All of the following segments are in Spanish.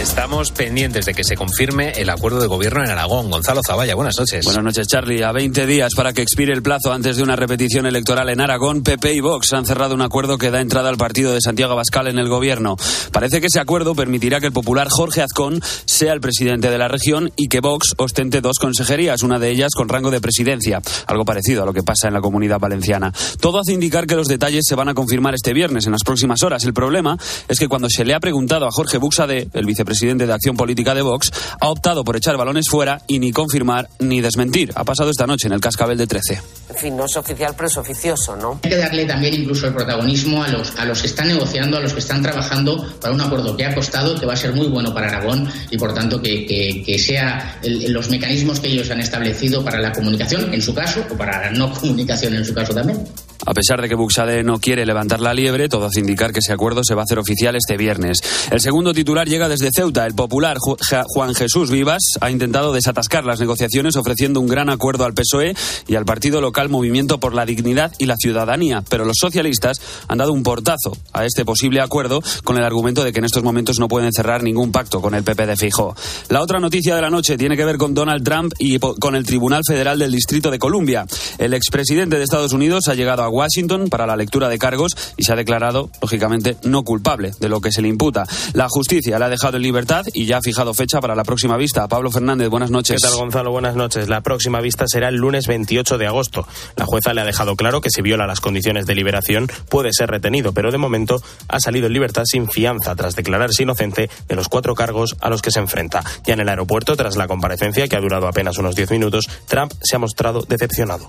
Estamos pendientes de que se confirme el acuerdo de gobierno en Aragón. Gonzalo Zavalla, buenas noches. Buenas noches, Charlie. A 20 días para que expire el plazo antes de una repetición electoral en Aragón, PP y Vox han cerrado un acuerdo que da entrada al partido de Santiago Abascal en el gobierno. Parece que ese acuerdo permitirá que el popular Jorge Azcón sea el presidente de la región y que Vox ostente dos consejerías, una de ellas con rango de presidencia, algo parecido a lo que pasa en la comunidad valenciana. Todo hace indicar que los detalles se van a confirmar este viernes, en las próximas horas. El problema es que cuando se le ha preguntado a Jorge Buxade, el vicepresidente de Acción Política de Vox, ha optado por echar balones fuera y ni confirmar ni desmentir. Ha pasado esta noche en el cascabel de 13. En fin, no es oficial, pero es oficioso, ¿no? Hay que darle también incluso el protagonismo a los, a los que están negociando, a los que están trabajando para un acuerdo que ha costado, que va a ser muy bueno para Aragón y, por tanto, que, que, que sea el, los mecanismos que ellos han establecido para la comunicación, en su caso, o para la no comunicación, en su caso también. A pesar de que Buxade no quiere levantar la liebre, todo hace indicar que ese acuerdo se va a hacer oficial este viernes. El segundo titular llega desde Ceuta. El popular Juan Jesús Vivas ha intentado desatascar las negociaciones ofreciendo un gran acuerdo al PSOE y al partido local Movimiento por la Dignidad y la Ciudadanía. Pero los socialistas han dado un portazo a este posible acuerdo con el argumento de que en estos momentos no pueden cerrar ningún pacto con el PP de Fijo. La otra noticia de la noche tiene que ver con Donald Trump y con el Tribunal Federal del Distrito de Columbia. El expresidente de Estados Unidos ha llegado a Washington para la lectura de cargos y se ha declarado, lógicamente, no culpable de lo que se le imputa. La justicia le ha dejado en libertad y ya ha fijado fecha para la próxima vista. Pablo Fernández, buenas noches. ¿Qué tal, Gonzalo? Buenas noches. La próxima vista será el lunes 28 de agosto. La jueza le ha dejado claro que si viola las condiciones de liberación puede ser retenido, pero de momento ha salido en libertad sin fianza tras declararse inocente de los cuatro cargos a los que se enfrenta. Ya en el aeropuerto, tras la comparecencia, que ha durado apenas unos 10 minutos, Trump se ha mostrado decepcionado.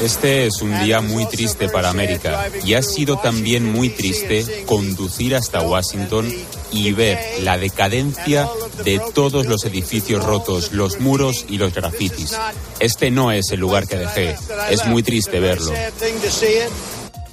Este es un día muy triste para América y ha sido también muy triste conducir hasta Washington y ver la decadencia de todos los edificios rotos, los muros y los grafitis. Este no es el lugar que dejé. Es muy triste verlo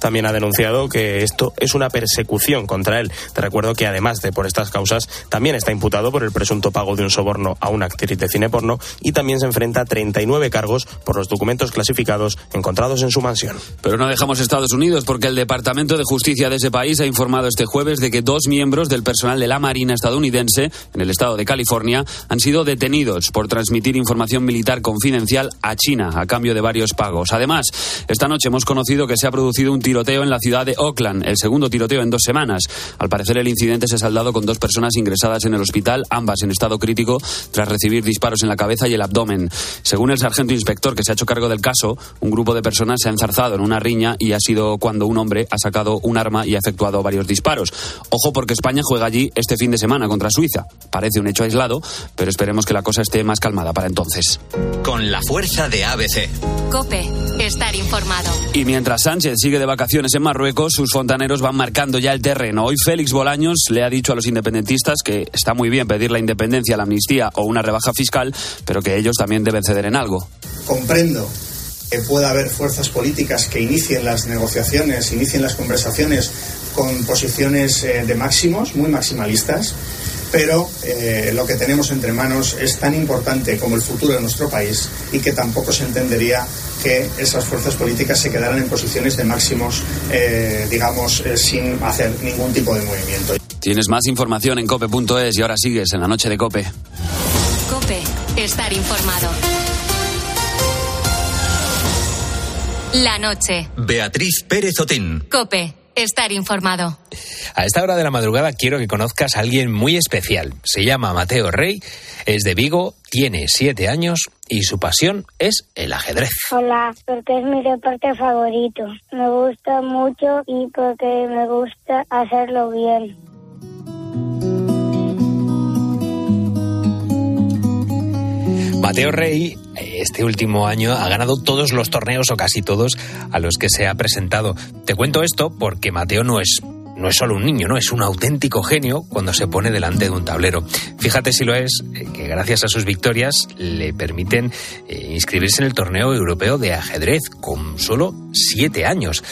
también ha denunciado que esto es una persecución contra él. Te recuerdo que además de por estas causas, también está imputado por el presunto pago de un soborno a una actriz de cine porno y también se enfrenta a 39 cargos por los documentos clasificados encontrados en su mansión. Pero no dejamos Estados Unidos porque el Departamento de Justicia de ese país ha informado este jueves de que dos miembros del personal de la Marina estadounidense en el estado de California han sido detenidos por transmitir información militar confidencial a China a cambio de varios pagos. Además, esta noche hemos conocido que se ha producido un tiroteo en la ciudad de Oakland, el segundo tiroteo en dos semanas. Al parecer el incidente se ha saldado con dos personas ingresadas en el hospital, ambas en estado crítico, tras recibir disparos en la cabeza y el abdomen. Según el sargento inspector que se ha hecho cargo del caso, un grupo de personas se ha enzarzado en una riña y ha sido cuando un hombre ha sacado un arma y ha efectuado varios disparos. Ojo porque España juega allí este fin de semana contra Suiza. Parece un hecho aislado, pero esperemos que la cosa esté más calmada para entonces. Con la fuerza de ABC. Cope, estar informado. Y mientras Sánchez sigue de vacaciones en Marruecos, sus fontaneros van marcando ya el terreno. Hoy Félix Bolaños le ha dicho a los independentistas que está muy bien pedir la independencia, la amnistía o una rebaja fiscal, pero que ellos también deben ceder en algo. Comprendo que pueda haber fuerzas políticas que inicien las negociaciones, inicien las conversaciones con posiciones eh, de máximos, muy maximalistas, pero eh, lo que tenemos entre manos es tan importante como el futuro de nuestro país y que tampoco se entendería que esas fuerzas políticas se quedaran en posiciones de máximos, eh, digamos, eh, sin hacer ningún tipo de movimiento. Tienes más información en cope.es y ahora sigues en la noche de cope. Cope, estar informado. La noche. Beatriz Pérez Otín. Cope, estar informado. A esta hora de la madrugada quiero que conozcas a alguien muy especial. Se llama Mateo Rey, es de Vigo, tiene siete años y su pasión es el ajedrez. Hola, porque es mi deporte favorito. Me gusta mucho y porque me gusta hacerlo bien. Mateo Rey, este último año, ha ganado todos los torneos o casi todos a los que se ha presentado. Te cuento esto porque Mateo no es no es solo un niño, no es un auténtico genio cuando se pone delante de un tablero. Fíjate si lo es, eh, que gracias a sus victorias le permiten eh, inscribirse en el torneo europeo de ajedrez con solo siete años.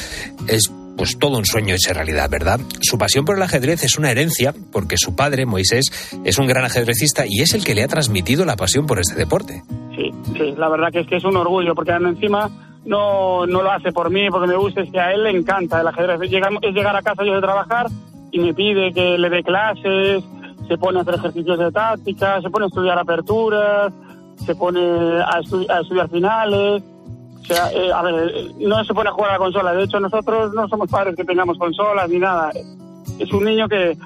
Es pues todo un sueño hecho realidad, ¿verdad? Su pasión por el ajedrez es una herencia porque su padre, Moisés, es un gran ajedrecista y es el que le ha transmitido la pasión por este deporte. Sí, Sí, la verdad que es que es un orgullo, porque encima no, no lo hace por mí, porque me gusta, es que a él le encanta el ajedrez. es llegar a casa yo de trabajar y me pide que le dé clases, se pone a hacer ejercicios de táctica, se pone a estudiar aperturas, se pone a, a estudiar finales. Sea, eh, a ver, no se pone a jugar a la consola. De hecho, nosotros no somos padres que tengamos consolas ni nada. Es un niño que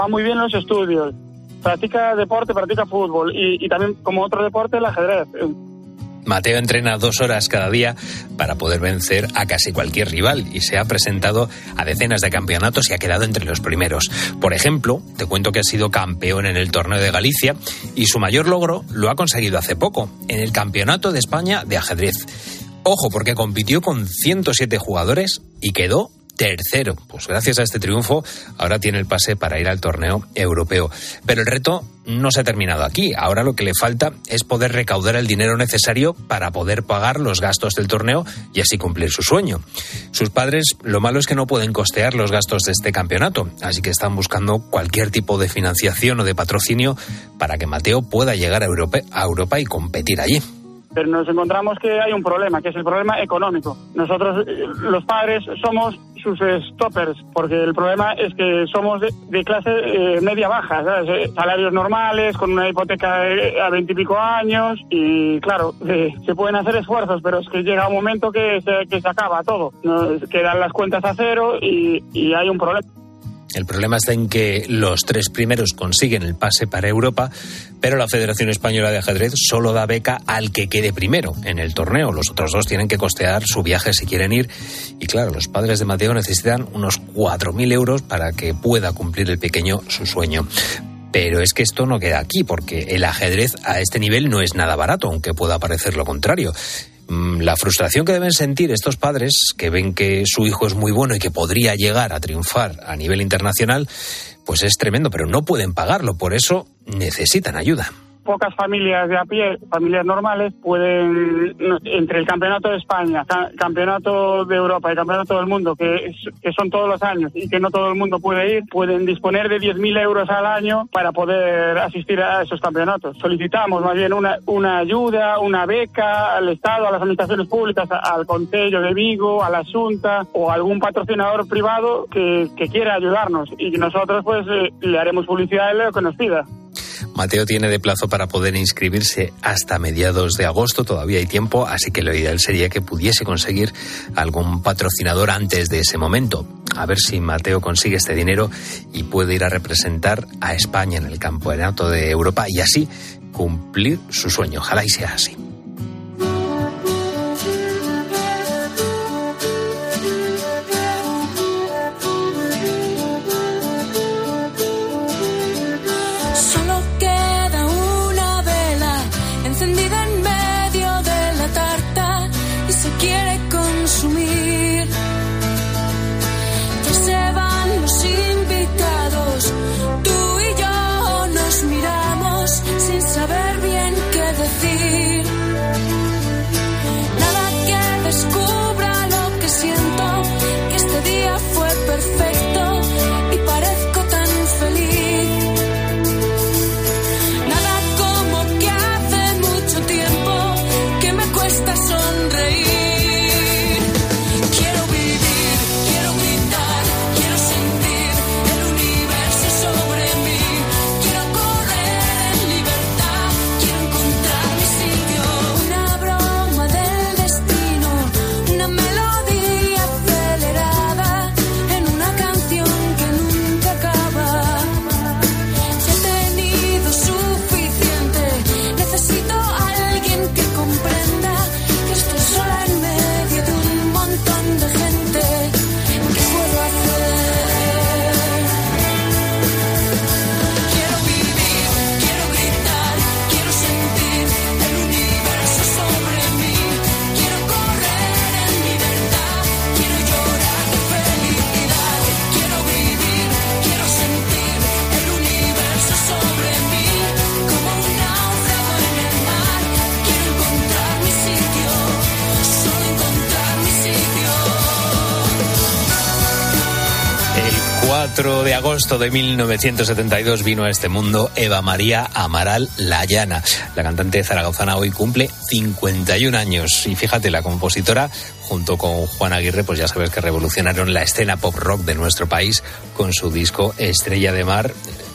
va muy bien en los estudios, practica deporte, practica fútbol y también como otro deporte el ajedrez. Mateo entrena dos horas cada día para poder vencer a casi cualquier rival y se ha presentado a decenas de campeonatos y ha quedado entre los primeros. Por ejemplo, te cuento que ha sido campeón en el torneo de Galicia y su mayor logro lo ha conseguido hace poco, en el Campeonato de España de ajedrez. Ojo, porque compitió con 107 jugadores y quedó tercero. Pues gracias a este triunfo ahora tiene el pase para ir al torneo europeo. Pero el reto no se ha terminado aquí. Ahora lo que le falta es poder recaudar el dinero necesario para poder pagar los gastos del torneo y así cumplir su sueño. Sus padres lo malo es que no pueden costear los gastos de este campeonato, así que están buscando cualquier tipo de financiación o de patrocinio para que Mateo pueda llegar a Europa, a Europa y competir allí pero nos encontramos que hay un problema, que es el problema económico. Nosotros, eh, los padres, somos sus stoppers, porque el problema es que somos de, clase eh, media-baja, eh, salarios normales, con una hipoteca a veintipico años, y claro, se pueden hacer esfuerzos, pero es que llega un momento que se, que se acaba todo. quedan las cuentas a cero y hay un problema. El problema está en que los tres primeros consiguen el pase para Europa, pero la Federación Española de Ajedrez solo da beca al que quede primero en el torneo. Los otros dos tienen que costear su viaje si quieren ir. Y claro, los padres de Mateo necesitan unos 4.000 euros para que pueda cumplir el pequeño su sueño. Pero es que esto no queda aquí, porque el ajedrez a este nivel no es nada barato, aunque pueda parecer lo contrario. Mm, la frustración que deben sentir estos padres que ven que su hijo es muy bueno y que podría llegar a triunfar a nivel internacional, pues es tremendo, pero no pueden pagarlo, por eso necesitan ayuda pocas familias de a pie, familias normales, pueden, entre el Campeonato de España, Campeonato de Europa y Campeonato del Mundo, que, que son todos los años y que no todo el mundo puede ir, pueden disponer de 10.000 euros al año para poder asistir a esos campeonatos. Solicitamos más bien una, una ayuda, una beca al Estado, a las administraciones públicas, al Concello de Vigo, a la Junta o algún patrocinador privado que, que quiera ayudarnos y nosotros pues eh, le haremos publicidad a lo que nos pida. Mateo tiene de plazo para poder inscribirse hasta mediados de agosto, todavía hay tiempo, así que lo ideal sería que pudiese conseguir algún patrocinador antes de ese momento. A ver si Mateo consigue este dinero y puede ir a representar a España en el Campeonato de Europa y así cumplir su sueño. Ojalá y sea así. Agosto de 1972 vino a este mundo Eva María Amaral Layana. La cantante zaragozana hoy cumple 51 años y fíjate, la compositora junto con Juan Aguirre, pues ya sabes que revolucionaron la escena pop rock de nuestro país con su disco Estrella de Mar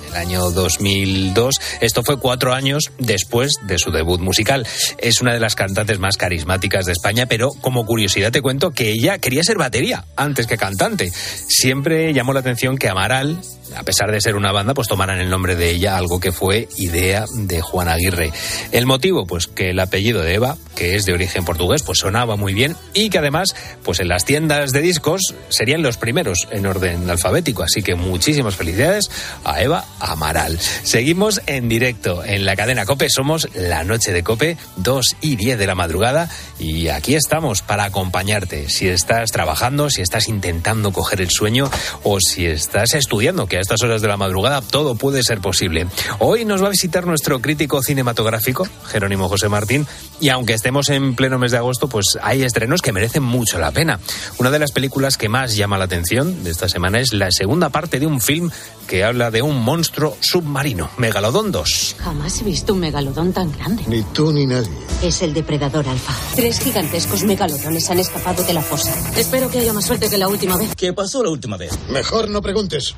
el año 2002. Esto fue cuatro años después de su debut musical. Es una de las cantantes más carismáticas de España, pero como curiosidad te cuento que ella quería ser batería antes que cantante. Siempre llamó la atención que Amaral, a pesar de ser una banda, pues tomaran el nombre de ella, algo que fue idea de Juan Aguirre. El motivo, pues que el apellido de Eva, que es de origen portugués, pues sonaba muy bien y que además, pues en las tiendas de discos serían los primeros en orden alfabético. Así que muchísimas felicidades a Eva Amaral. Seguimos en directo en la cadena Cope. Somos la noche de Cope, 2 y 10 de la madrugada. Y aquí estamos para acompañarte. Si estás trabajando, si estás intentando coger el sueño o si estás estudiando, que a estas horas de la madrugada todo puede ser posible. Hoy nos va a visitar nuestro crítico cinematográfico, Jerónimo José Martín. Y aunque estemos en pleno mes de agosto, pues hay estrenos que merecen mucho la pena. Una de las películas que más llama la atención de esta semana es la segunda parte de un film que habla de un monstruo submarino, Megalodon 2. Jamás he visto un megalodón tan grande. Ni tú ni nadie. Es el depredador alfa. Tres gigantescos megalodones han escapado de la fosa. Espero que haya más suerte que la última vez. ¿Qué pasó la última vez? Mejor no preguntes.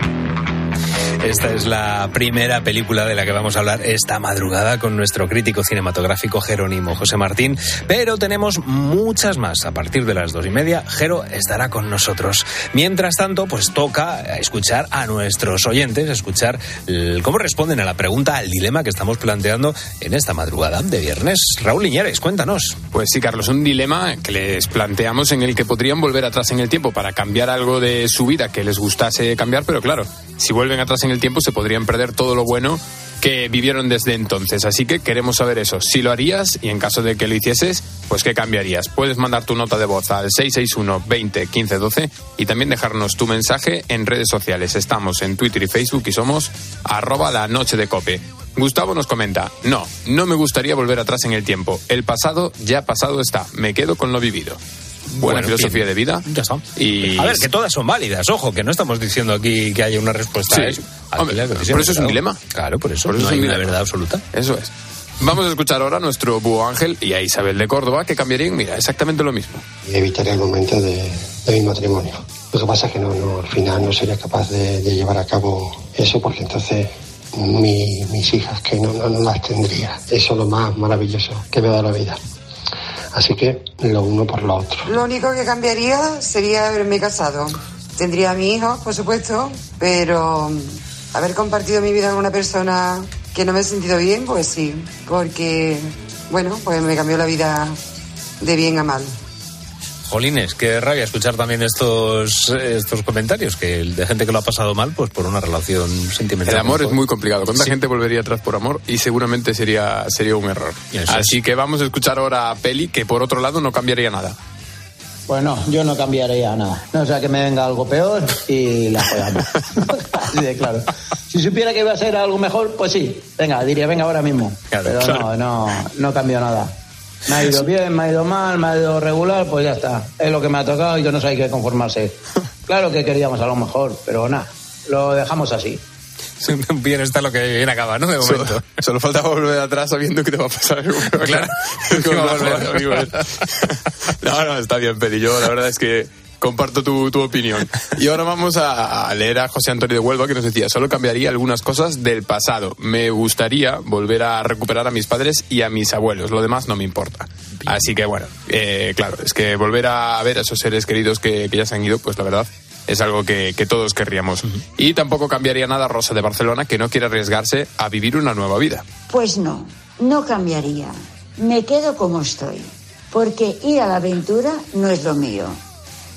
Esta es la primera película de la que vamos a hablar esta madrugada con nuestro crítico cinematográfico Jerónimo José Martín, pero tenemos muchas más. A partir de las dos y media, Jero estará con nosotros. Mientras tanto, pues toca escuchar a nuestros oyentes, escuchar cómo responden a la pregunta, al dilema que estamos planteando en esta madrugada de viernes. Raúl Liñares, cuéntanos. Pues sí, Carlos, un dilema que les planteamos en el que podrían volver atrás en el tiempo para cambiar algo de su vida que les gustase cambiar, pero claro, si vuelven atrás en el tiempo se podrían perder todo lo bueno que vivieron desde entonces. Así que queremos saber eso. Si lo harías y en caso de que lo hicieses, pues ¿qué cambiarías? Puedes mandar tu nota de voz al 661 20 15 12 y también dejarnos tu mensaje en redes sociales. Estamos en Twitter y Facebook y somos arroba la noche de cope. Gustavo nos comenta, no, no me gustaría volver atrás en el tiempo. El pasado ya pasado está. Me quedo con lo vivido. Buena Bueno, filosofía bien. de vida. Ya está. Y A ver, que todas son válidas, ojo, que no estamos diciendo aquí que haya una respuesta Sí. a eso. Hombre, la por eso es un dilema. Claro, por eso, Por eso no es hay un una dilema. verdad absoluta. Eso es. Vamos a escuchar ahora a nuestro búho Ángel y a Isabel de Córdoba que cambiarían, mira, exactamente lo mismo. y evitaría el momento de, de mi matrimonio. Lo que pasa es que no, no, al final no sería capaz de, de llevar a cabo eso porque entonces mi- mis hijas que no, no, no las tendría. Eso es lo más maravilloso que me da la vida. Así que lo uno por lo otro. Lo único que cambiaría sería haberme casado. Tendría a mi hijo, por supuesto, pero mm, haber compartido mi vida con una persona que no me he sentido bien, pues sí, porque, bueno, pues me cambió la vida de bien a mal. Jolines, qué rabia escuchar también estos, estos comentarios, que el de gente que lo ha pasado mal, pues por una relación sentimental. El amor es muy complicado. ¿Cuánta Sí. gente volvería atrás por amor? Y seguramente sería, sería un error. Eso Así que vamos a escuchar ahora a Peli, que por otro lado no cambiaría nada. Pues no, yo no cambiaría nada. No sea que me venga algo peor y la jodamos. Así de claro. Si supiera que iba a ser algo mejor, pues sí. Venga, diría, venga ahora mismo. Pero no, no, no cambio nada. Me ha ido bien, me ha ido mal, me ha ido regular, pues ya está. Es lo que me ha tocado y que no sé, hay que conformarse. Claro que queríamos a lo mejor, pero nada, lo dejamos así. Bien está lo que bien acaba, ¿no? De momento. Solo, solo falta volver atrás sabiendo que te va a pasar. Claro. No, no, está bien, Peli. Yo la verdad es que comparto tu, tu opinión. Y ahora vamos a, a leer a José Antonio de Huelva que nos decía, solo cambiaría algunas cosas del pasado. Me gustaría volver a recuperar a mis padres y a mis abuelos. Lo demás no me importa. Así que bueno, eh, claro, es que volver a ver a esos seres queridos que, que ya se han ido, pues la verdad es algo que, que todos querríamos. Y tampoco cambiaría nada Rosa de Barcelona, que no quiere arriesgarse a vivir una nueva vida. Pues no, no cambiaría. Me quedo como estoy, porque ir a la aventura no es lo mío.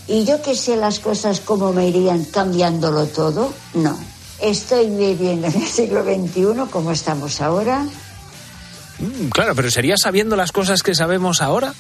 Y yo que sé las cosas como me irían cambiándolo todo, no. Estoy viviendo en el siglo XXI como estamos ahora. Mm, Claro, pero ¿sería sabiendo las cosas que sabemos ahora?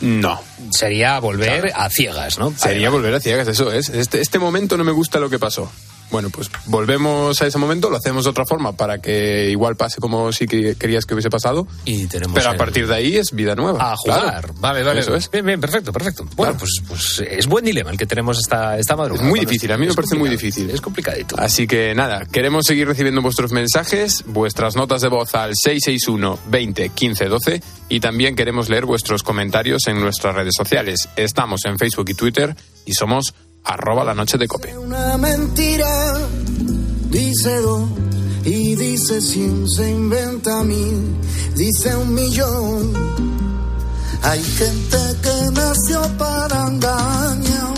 No. Sería volver a ciegas, ¿no? Sería volver a ciegas, eso es. Este, este momento no me gusta lo que pasó. Bueno, pues volvemos a ese momento, lo hacemos de otra forma para que igual pase como si que- querías que hubiese pasado. Y tenemos Pero a partir de ahí es vida nueva. A jugar. Claro. Vale, vale. Eso es. Bien, bien, perfecto, perfecto. Bueno, pues, pues es buen dilema el que tenemos esta, esta madrugada. Es muy difícil, a mí me parece muy difícil. Es complicadito. Así que nada, queremos seguir recibiendo vuestros mensajes, vuestras notas de voz al 661 20 15 12 y también queremos leer vuestros comentarios en nuestras redes sociales. Estamos en Facebook y Twitter y somos arroba la noche de cope. Una mentira dice dos y dice cien, se inventa mil, dice un millón. Hay gente que nació para engañar,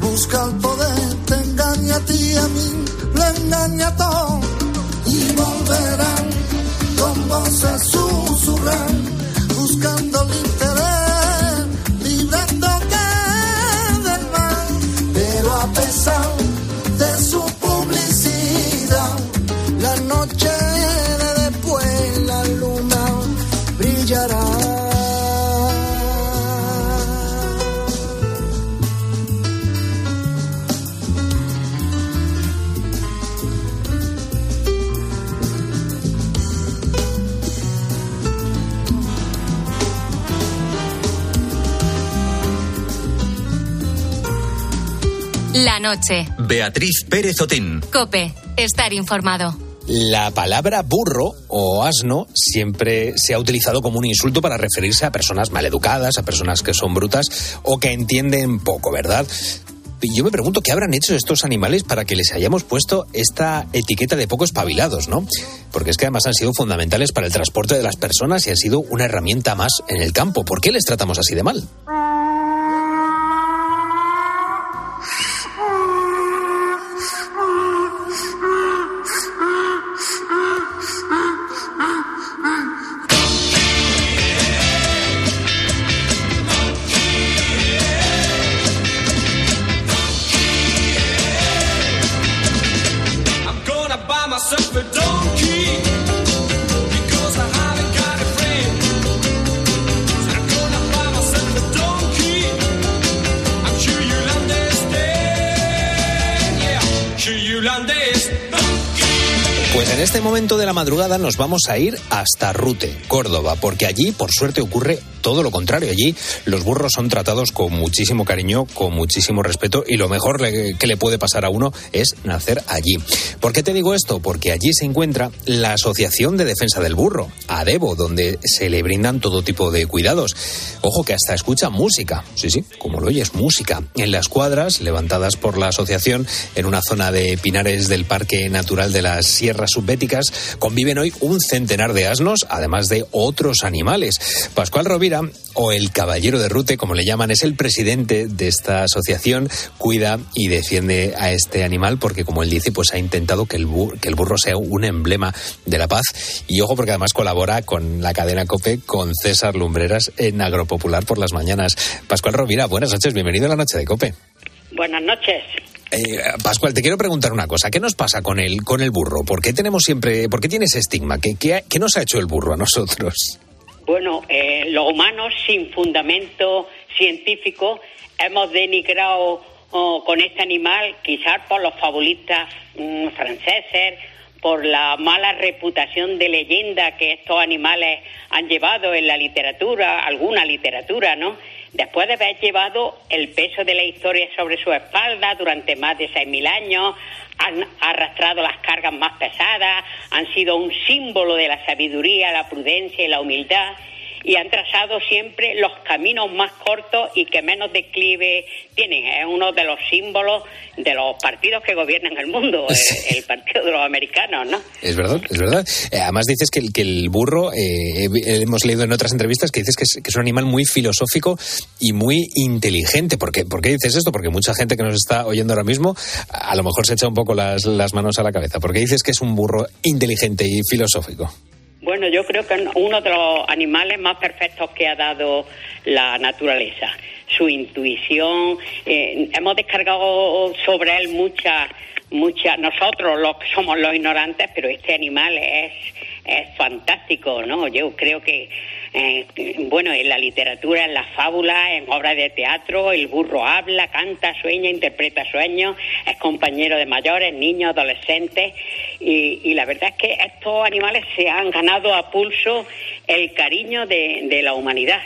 busca el poder, te engaña a ti y a mí, lo engaña a todo y volverán con voces susurran, buscando el La noche. Beatriz Pérez Otín. Cope. Estar informado. La palabra burro o asno siempre se ha utilizado como un insulto para referirse a personas maleducadas, a personas que son brutas o que entienden poco, ¿verdad? Y yo me pregunto qué habrán hecho estos animales para que les hayamos puesto esta etiqueta de poco espabilados, ¿no? Porque es que además han sido fundamentales para el transporte de las personas y han sido una herramienta más en el campo. ¿Por qué les tratamos así de mal? Myself a donkey. because en este momento de la madrugada nos vamos a ir hasta Rute, Córdoba, porque allí, por suerte, ocurre todo lo contrario. Allí los burros son tratados con muchísimo cariño, con muchísimo respeto y lo mejor que le puede pasar a uno es nacer allí. ¿Por qué te digo esto? Porque allí se encuentra la Asociación de Defensa del Burro, ADEBO, donde se le brindan todo tipo de cuidados. Ojo que hasta escucha música, sí, sí, como lo oyes, música. En las cuadras levantadas por la asociación en una zona de pinares del Parque Natural de las Sierras Conviven hoy un centenar de asnos, además de otros animales. Pascual Rovira, o el Caballero de Rute, como le llaman, es el presidente de esta asociación, cuida y defiende a este animal porque, como él dice, pues ha intentado que el, bu- que el burro sea un emblema de la paz. Y ojo, porque además colabora con la cadena COPE, con César Lumbreras en Agropopular por las mañanas. Pascual Rovira, buenas noches, bienvenido a la noche de COPE. Buenas noches. Eh, Pascual, te quiero preguntar una cosa. ¿Qué nos pasa con el, con el burro? ¿Por qué tenemos siempre, por qué tiene ese estigma? ¿Qué, qué, qué nos ha hecho el burro a nosotros? Bueno, eh, los humanos sin fundamento científico hemos denigrado oh, con este animal, quizás por los fabulistas mm, franceses, por la mala reputación de leyenda que estos animales han llevado en la literatura, alguna literatura, ¿no? Después de haber llevado el peso de la historia sobre su espalda durante más de 6.000 años, han arrastrado las cargas más pesadas, han sido un símbolo de la sabiduría, la prudencia y la humildad y han trazado siempre los caminos más cortos y que menos declive tienen. Es uno de los símbolos de los partidos que gobiernan el mundo, eh, el partido de los americanos, ¿no? Es verdad, es verdad. Eh, además dices que el, que el burro, eh, he- hemos leído en otras entrevistas que dices que es, que es un animal muy filosófico y muy inteligente. ¿Por qué, por qué dices esto? Porque mucha gente que nos está oyendo ahora mismo a a lo mejor se echa un poco las, las manos a la cabeza. ¿Por qué dices que es un burro inteligente y filosófico? Bueno, yo creo que es uno de los animales más perfectos que ha dado la naturaleza. Su intuición, eh, hemos descargado sobre él muchas, muchas, nosotros los que somos los ignorantes, pero este animal es, es fantástico, ¿no? Yo creo que eh, bueno, en la literatura, en la fábula, en obras de teatro, el burro habla, canta, sueña, interpreta sueños, es compañero de mayores, niños, adolescentes, y, la verdad es que estos animales se han ganado a pulso el cariño de, de la humanidad.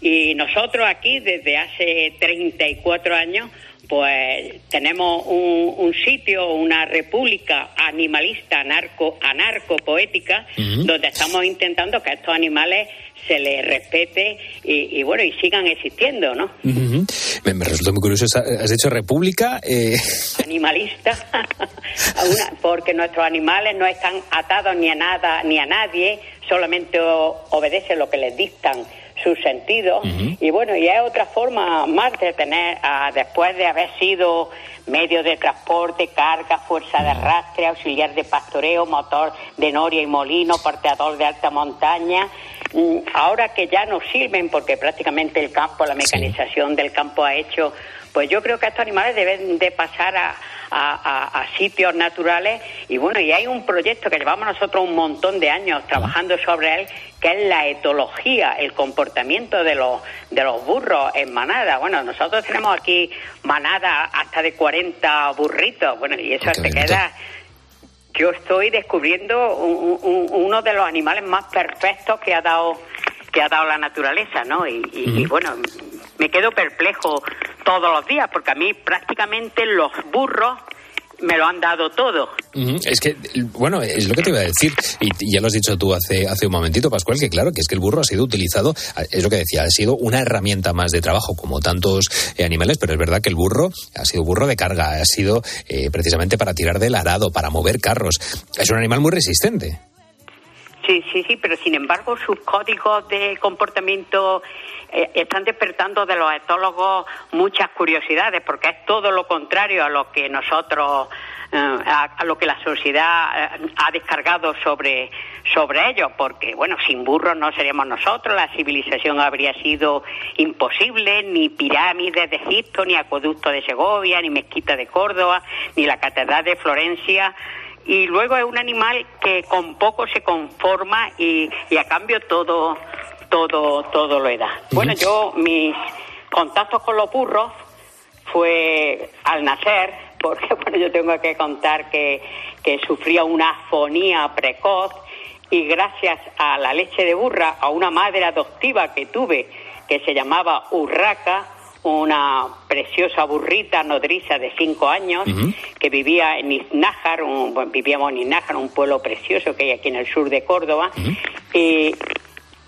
Y nosotros aquí, desde hace 34 años, pues tenemos un, sitio, una república animalista, anarco, anarco poética, donde estamos intentando que a estos animales se les respete y, bueno y sigan existiendo, ¿no? me, resulta muy curioso. ¿Has dicho república? Eh... Animalista, porque nuestros animales no están atados ni a nada ni a nadie, solamente obedecen lo que les dictan sus sentidos. Y bueno, y es otra forma más de tener, ah, después de haber sido medio de transporte, carga, fuerza de arrastre, auxiliar de pastoreo, motor de noria y molino, porteador de alta montaña, mm, ahora que ya no sirven porque prácticamente el campo, la mecanización del campo ha hecho, pues yo creo que estos animales deben de pasar a, a, sitios naturales. Y bueno, y hay un proyecto que llevamos nosotros un montón de años trabajando sobre él, que es la etología, el comportamiento de los, de los burros en manada. Bueno, nosotros tenemos aquí manada hasta de 40 burritos, bueno, y eso te queda... Yo estoy descubriendo uno de los animales más perfectos que ha dado que ha dado la naturaleza, ¿no? y bueno, me quedo perplejo todos los días, porque a mí prácticamente los burros me lo han dado todo. Es que, bueno, es lo que te iba a decir, y ya lo has dicho tú hace, hace un momentito, Pascual, que claro, que es que el burro ha sido utilizado, es lo que decía, ha sido una herramienta más de trabajo, como tantos eh, animales, pero es verdad que el burro ha sido burro de carga, ha sido eh, precisamente para tirar del arado, para mover carros. Es un animal muy resistente. Sí, sí, sí, pero sin embargo sus códigos de comportamiento eh, están despertando de los etólogos muchas curiosidades, porque es todo lo contrario a lo que nosotros, eh, a, lo que la sociedad eh, ha descargado sobre, sobre ellos, porque, bueno, sin burros no seríamos nosotros, la civilización habría sido imposible, ni pirámides de Egipto, ni acueducto de Segovia, ni mezquita de Córdoba, ni la catedral de Florencia y luego es un animal que con poco se conforma y, y a cambio todo todo, todo lo da. Bueno, yo mis contactos con los burros fue al nacer, porque bueno, yo tengo que contar que, que sufría una afonía precoz y gracias a la leche de burra, a una madre adoptiva que tuve que se llamaba Urraca, una preciosa burrita nodriza de cinco años que vivía en Iznájar, vivíamos en Iznájar, un pueblo precioso que hay aquí en el sur de Córdoba, y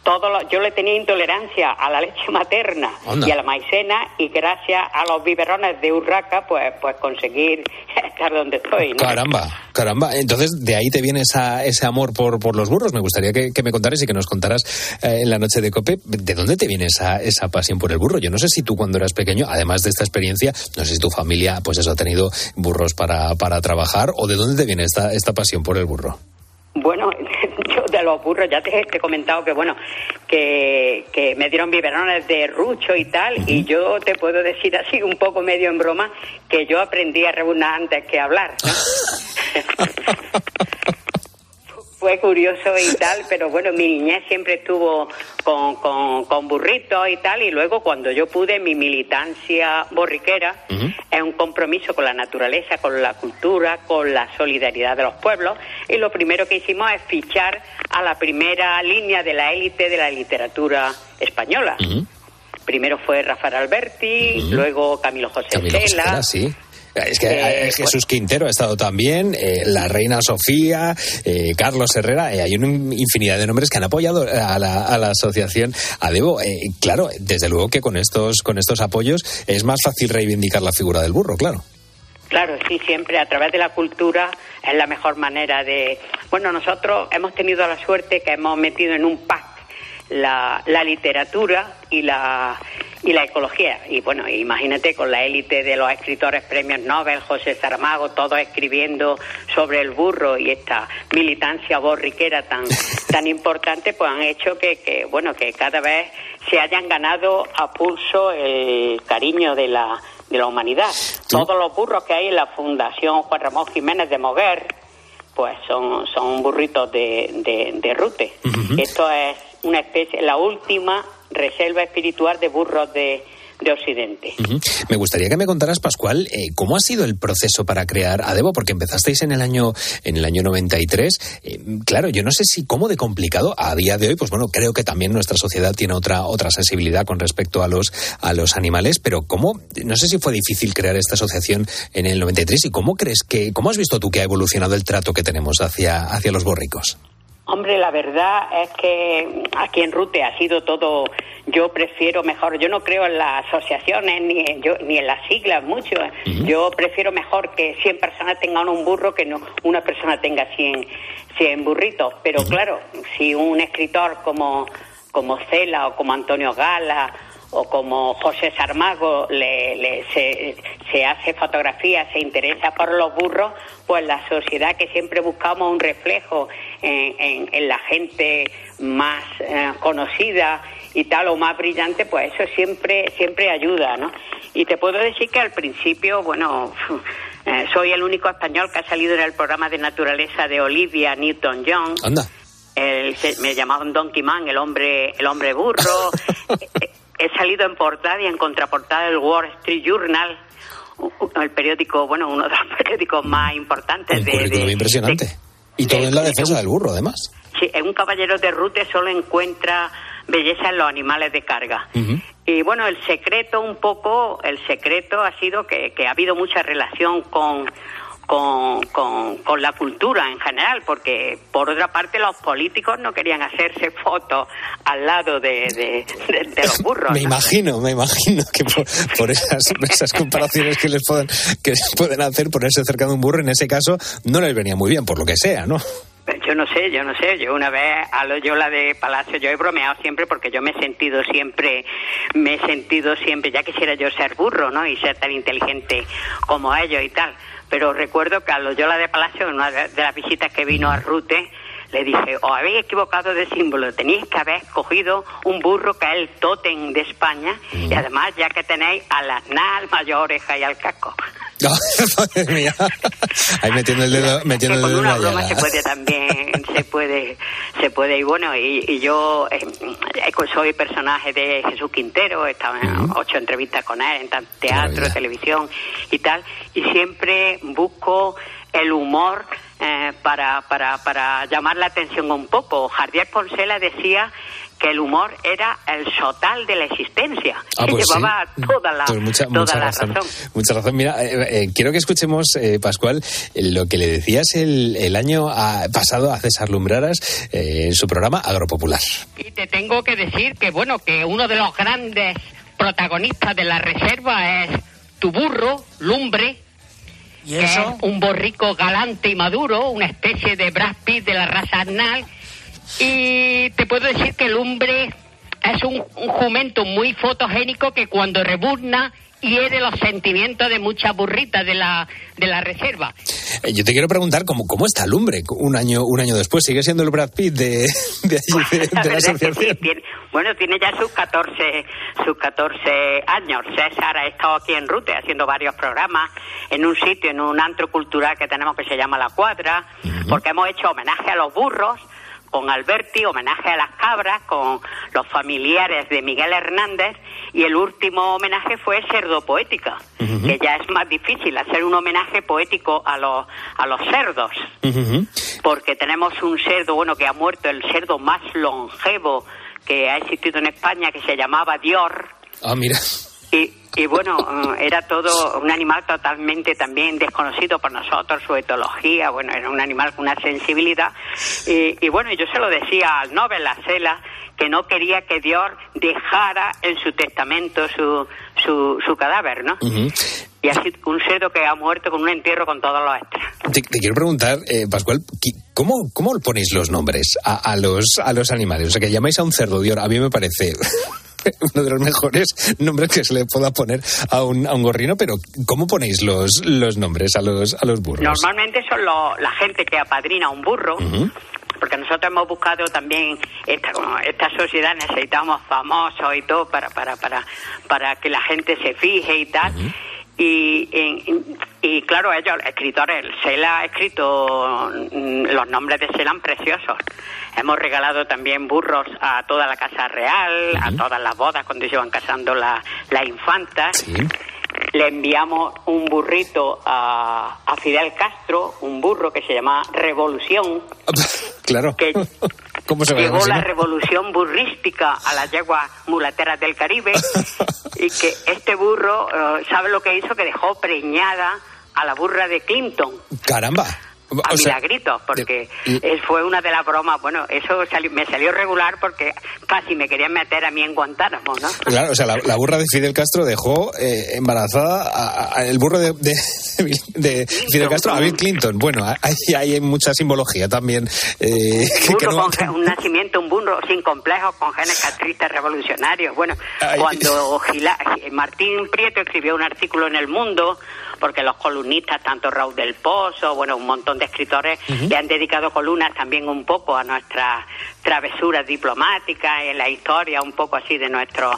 todo yo le tenía intolerancia a la leche materna y a la maicena y gracias a los biberones de Urraca pues pues conseguir estar donde estoy. Caramba, caramba. Entonces de ahí te viene esa, ese amor por, por los burros. Me gustaría que, me contaras y que nos contaras eh, en la noche de Cope de dónde te viene esa, esa pasión por el burro. Yo no sé si tú cuando eras pequeño, además de esta experiencia, no sé si tu familia pues eso ha tenido burros para, para trabajar o de dónde te viene esta, esta pasión por el burro. De los burros ya te, he comentado que, bueno, que, que, me dieron biberones de rucho y tal, y yo te puedo decir así, un poco medio en broma, que yo aprendí a rebunar antes que hablar. fue curioso y tal, pero bueno, mi niñez siempre estuvo con, con, burritos y tal, y luego cuando yo pude, mi militancia borriquera es un compromiso con la naturaleza, con la cultura, con la solidaridad de los pueblos, y lo primero que hicimos es fichar a la primera línea de la élite de la literatura española. Primero fue Rafael Alberti, luego Camilo José Camilo sí. Es que eh, eh, Jesús Quintero ha estado también, eh, la reina Sofía, Carlos Herrera, hay una infinidad de nombres que han apoyado a la, a la asociación Adebo. claro, desde luego que con estos, con estos apoyos es más fácil reivindicar la figura del burro, claro. Claro, sí, siempre a través de la cultura es la mejor manera de... Bueno, nosotros hemos tenido la suerte que hemos metido en un pack la, la literatura y la, y la ecología. Y bueno, imagínate con la élite de los escritores premios Nobel, José Saramago, todos escribiendo sobre el burro y esta militancia borriquera tan, tan importante, pues han hecho que, que, bueno, que cada vez se hayan ganado a pulso el cariño de la, de la humanidad. Todos los burros que hay en la Fundación Juan Ramón Jiménez de Moguer, pues son, son burritos de, de, rute. Esto es una especie, la última reserva espiritual de burros de, de Occidente. Me gustaría que me contaras, Pascual, eh, cómo ha sido el proceso para crear Adebo, porque empezasteis en el año en el año 93. Eh, claro, yo no sé si cómo de complicado a día de hoy, pues bueno, creo que también nuestra sociedad tiene otra otra sensibilidad con respecto a los a los animales, pero cómo no sé si fue difícil crear esta asociación en el 93 y cómo crees que cómo has visto tú que ha evolucionado el trato que tenemos hacia hacia los borricos. Hombre, la verdad es que aquí en Rute ha sido todo, yo prefiero mejor, yo no creo en las asociaciones ni en, yo, ni en las siglas mucho, yo prefiero mejor que 100 personas tengan un burro que no una persona tenga 100, 100 burritos, pero claro, si un escritor como, como Cela o como Antonio Gala o como José Sarmago le, le- se, se hace fotografía, se interesa por los burros, pues la sociedad que siempre buscamos un reflejo en, en- en la gente más eh, conocida y tal o más brillante, pues eso siempre siempre ayuda, ¿no? Y te puedo decir que al principio, bueno, eh, soy el único español que ha salido en el programa de naturaleza de Olivia Newton-John. Anda. El- me llamaban Donkey Man, el hombre, el hombre burro. Eh, He salido en portada y en contraportada del Wall Street Journal, el periódico, bueno, uno de los periódicos más importantes de, de- impresionante. Y todo en la defensa del burro, además. Sí, un caballero de rute solo encuentra belleza en los animales de carga. Y bueno, el secreto un poco, el secreto ha sido que, que ha habido mucha relación con, con, con, con la cultura en general, porque por otra parte los políticos no querían hacerse fotos al lado de, de, de- de los burros. Me ¿no? imagino, me imagino que por, por esas, esas comparaciones que les pueden, que les pueden hacer ponerse cerca de un burro, en ese caso no les venía muy bien, por lo que sea, ¿no? Yo no sé, yo no sé. Yo una vez a lo yo la de Palacio, yo he bromeado siempre porque yo me he sentido siempre, me he sentido siempre, ya quisiera yo ser burro, ¿no? Y ser tan inteligente como ellos y tal. Pero recuerdo que a lo yo la de Palacio, en una de las visitas que vino a Rute, le dije, os habéis equivocado de símbolo, tenéis que haber escogido un burro que es el tótem de España y además ya que tenéis a la al mayor oreja y al casco. Madre mía. Ahí metiendo el dedo, metiendo el con dedo en una broma se puede también se puede se puede. Y bueno y, y yo eh, eh, soy personaje de Jesús Quintero he estado en ocho entrevistas con él en teatro televisión y tal y siempre busco el humor eh, para, para, para llamar la atención un poco. Jardier Ponsela decía que el humor era el sotal de la existencia. Ah, que pues sí. llevaba toda la, Pues mucha, toda mucha la razón. razón. Mucha razón. Mira, eh, eh, quiero que escuchemos, eh, Pascual, eh, lo que le decías el, el año ah, pasado a César Lumbraras eh, en su programa Agropopular. Y te tengo que decir que, bueno, que uno de los grandes protagonistas de la reserva es tu burro, Lumbre. ¿Y es un borrico galante y maduro, una especie de Brad de la raza Arnal. Y te puedo decir que Lumbre es un, un jumento muy fotogénico que cuando rebuzna hiere los sentimientos de muchas burritas de la, de la reserva. Eh, yo te quiero preguntar cómo, cómo está Lumbre un año, un año después. ¿Sigue siendo el Brad Pitt de, de allí, de, La de la verdad es que asociación? tiene- bueno, tiene ya sus 14, sus 14 años. César ha estado aquí en Rute haciendo varios programas en un sitio, en un antro cultural que tenemos que se llama La Cuadra, porque hemos hecho homenaje a los burros con Alberti, homenaje a las cabras, con los familiares de Miguel Hernández, y el último homenaje fue Cerdo Poética, que ya es más difícil hacer un homenaje poético a los, a los cerdos porque tenemos un cerdo, bueno, que ha muerto, el cerdo más longevo que ha existido en España, que se llamaba Dior. Ah, mira. Y, y bueno, eh, era todo un animal totalmente también desconocido por nosotros, su etología, bueno, era un animal con una sensibilidad. Y, y bueno, yo se lo decía al Nobel, a Cela, que no quería que Dior dejara en su testamento su, su, su cadáver, ¿no? Y así un cerdo que ha muerto con un entierro con todos los extras. Te, te quiero preguntar, eh, Pascual, ¿qui- ¿cómo, ¿cómo ponéis los nombres a, a los, a los animales? O sea, que llamáis a un cerdo Dior, a mí me parece uno de los mejores nombres que se le pueda poner a un, a un gorrino, pero ¿cómo ponéis los, los nombres a los, a los burros? Normalmente son lo- la gente que apadrina un burro, porque nosotros hemos buscado también esta, como esta sociedad, necesitamos famosos y todo para, para, para, para que la gente se fije y tal. Y en- en- Y claro, ellos, escritores, Sela ha escrito mm, los nombres de Selan preciosos. Hemos regalado también burros a toda la casa real, a todas las bodas cuando se iban casando las la infantas. Le enviamos un burrito a, a Fidel Castro, un burro que se llama Revolución. Claro. Que ¿Cómo se llegó la revolución burrística a las yeguas mulateras del Caribe y que este burro, eh, ¿sabe lo que hizo? Que dejó preñada a la burra de Clinton. Caramba. A O sea, milagritos, porque y- es- fue una de las bromas. Bueno, eso salió- me salió regular porque casi me querían meter a mí en Guantánamo, ¿no? Claro, o sea, la, la burra de Fidel Castro dejó eh, embarazada a- a- el burro de, de, de Fidel Castro a Bill Clinton. Bueno, hay, hay mucha simbología también. eh, que- que burro no- con un nacimiento, un burro sin complejos, con genes castristas revolucionarios. Bueno, Ay. cuando Gila- Martín Prieto escribió un artículo en El Mundo, porque los columnistas, tanto Raúl del Pozo, bueno, un montón de escritores, le han dedicado columnas también un poco a nuestras travesuras diplomáticas, en la historia, un poco así de nuestro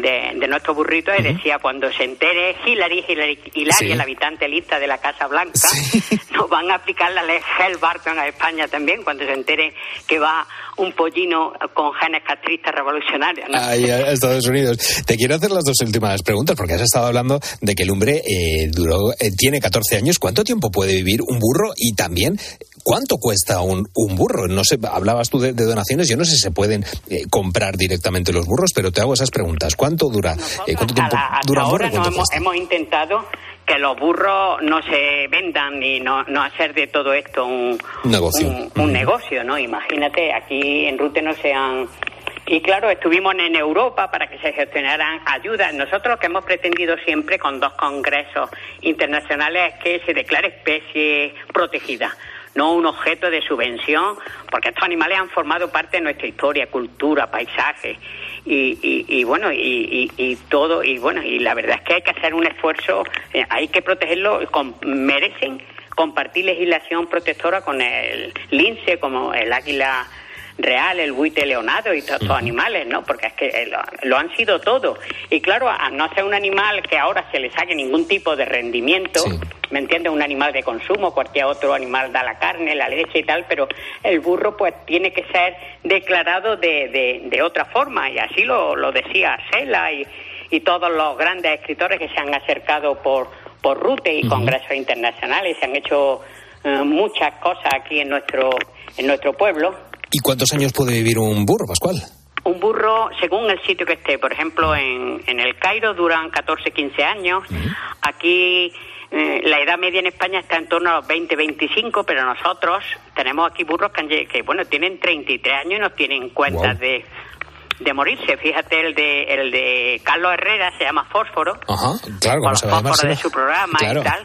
de, de nuestro burrito, y decía, cuando se entere Hillary, Hillary, Hillary Sí. el habitante lista de la Casa Blanca, nos van a aplicar la ley Hell Barton a España también, cuando se entere que va un pollino con genes castristas revolucionarios. ¿no? Ahí a Estados Unidos. Te quiero hacer las dos últimas preguntas, porque has estado hablando de que el hombre eh, duró, eh, tiene 14 años. ¿Cuánto tiempo puede vivir un burro? Y también, ¿cuánto cuesta un, un burro? No sé, hablabas tú de, de donaciones, yo no sé si se pueden eh, comprar directamente los burros, pero te hago esas preguntas. ¿Cuánto dura? eh, ¿Cuánto tiempo la- dura un burro? no hemos, hemos intentado que los burros no se vendan y no, no hacer de todo esto un, negocio. un, un negocio, ¿no? Imagínate, aquí en Rute no se han... Y claro, estuvimos en Europa para que se gestionaran ayudas. Nosotros lo que hemos pretendido siempre con dos congresos internacionales es que se declare especie protegida, no un objeto de subvención, porque estos animales han formado parte de nuestra historia, cultura, paisaje. Y, y, y bueno y, todo y bueno y la verdad es que hay que hacer un esfuerzo, eh, hay que protegerlo, con- merecen compartir legislación protectora con el lince como el águila real, el buite leonado y todos estos animales, ¿no? Porque es que eh, lo, lo han sido todo. Y claro, a no ser un animal que ahora se le saque ningún tipo de rendimiento, ¿me entiendes? Un animal de consumo, cualquier otro animal da la carne, la leche y tal, pero el burro pues tiene que ser declarado de, de, de otra forma y así lo, lo decía Sela y, y todos los grandes escritores que se han acercado por, por Rute y congresos internacionales, se han hecho eh, muchas cosas aquí en nuestro, en nuestro pueblo. ¿Y cuántos años puede vivir un burro, Pascual? Un burro, según el sitio que esté, por ejemplo, en, en el Cairo duran 14, 15 años. Aquí eh, la edad media en España está en torno a los 20, 25, pero nosotros tenemos aquí burros que, que, bueno, tienen 33 años y no tienen cuentas de, de morirse. Fíjate, el de, el de Carlos Herrera se llama Fósforo, Ajá, claro, por ¿cómo los fósforos de su programa Claro. y tal.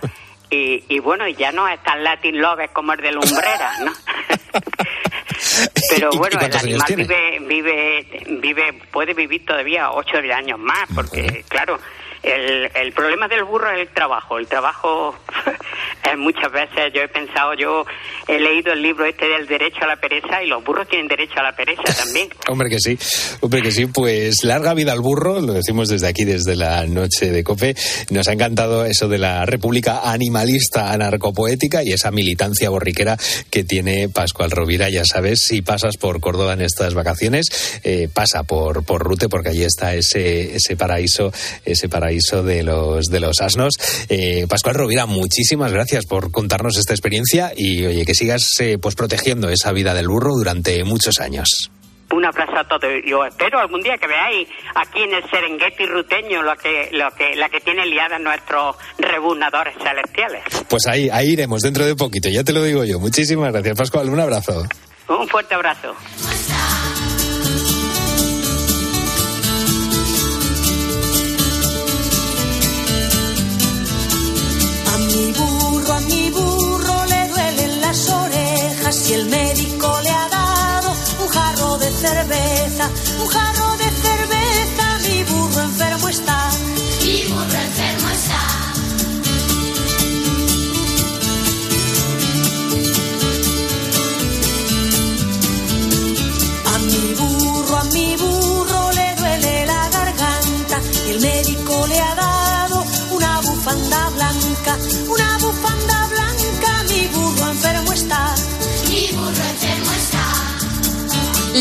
Y, y bueno, y ya no es tan Latin Lovers como el de Lumbreras, ¿no? Pero ¿Y- y bueno, el animal vive, vive, vive, puede vivir todavía ocho años más, porque claro, el, el problema del burro es el trabajo. El trabajo muchas veces, yo he pensado, yo he leído el libro este del derecho a la pereza y los burros tienen derecho a la pereza también. Hombre que sí, hombre que sí, pues larga vida al burro, lo decimos desde aquí, desde la noche de COPE. Nos ha encantado eso de la República Animalista Anarcopoética y esa militancia borriquera que tiene Pascual Rovira. Ya sabes, si pasas por Córdoba en estas vacaciones, eh, pasa por, por Rute porque allí está ese, ese paraíso, ese paraíso de los, de los asnos. Eh, Pascual Rovira, muchísimas gracias por contarnos esta experiencia y oye, que sigas eh, pues protegiendo esa vida del burro durante muchos años. Un abrazo a todos. Yo espero algún día que veáis aquí en el Serengeti ruteño lo que, lo que, la que tiene liada nuestros rebunadores celestiales. Pues ahí, ahí iremos dentro de poquito, ya te lo digo yo. Muchísimas gracias, Pascual. Un abrazo. Un fuerte abrazo. A mi burro le duelen las orejas y el médico le ha dado un jarro de cerveza, un jarro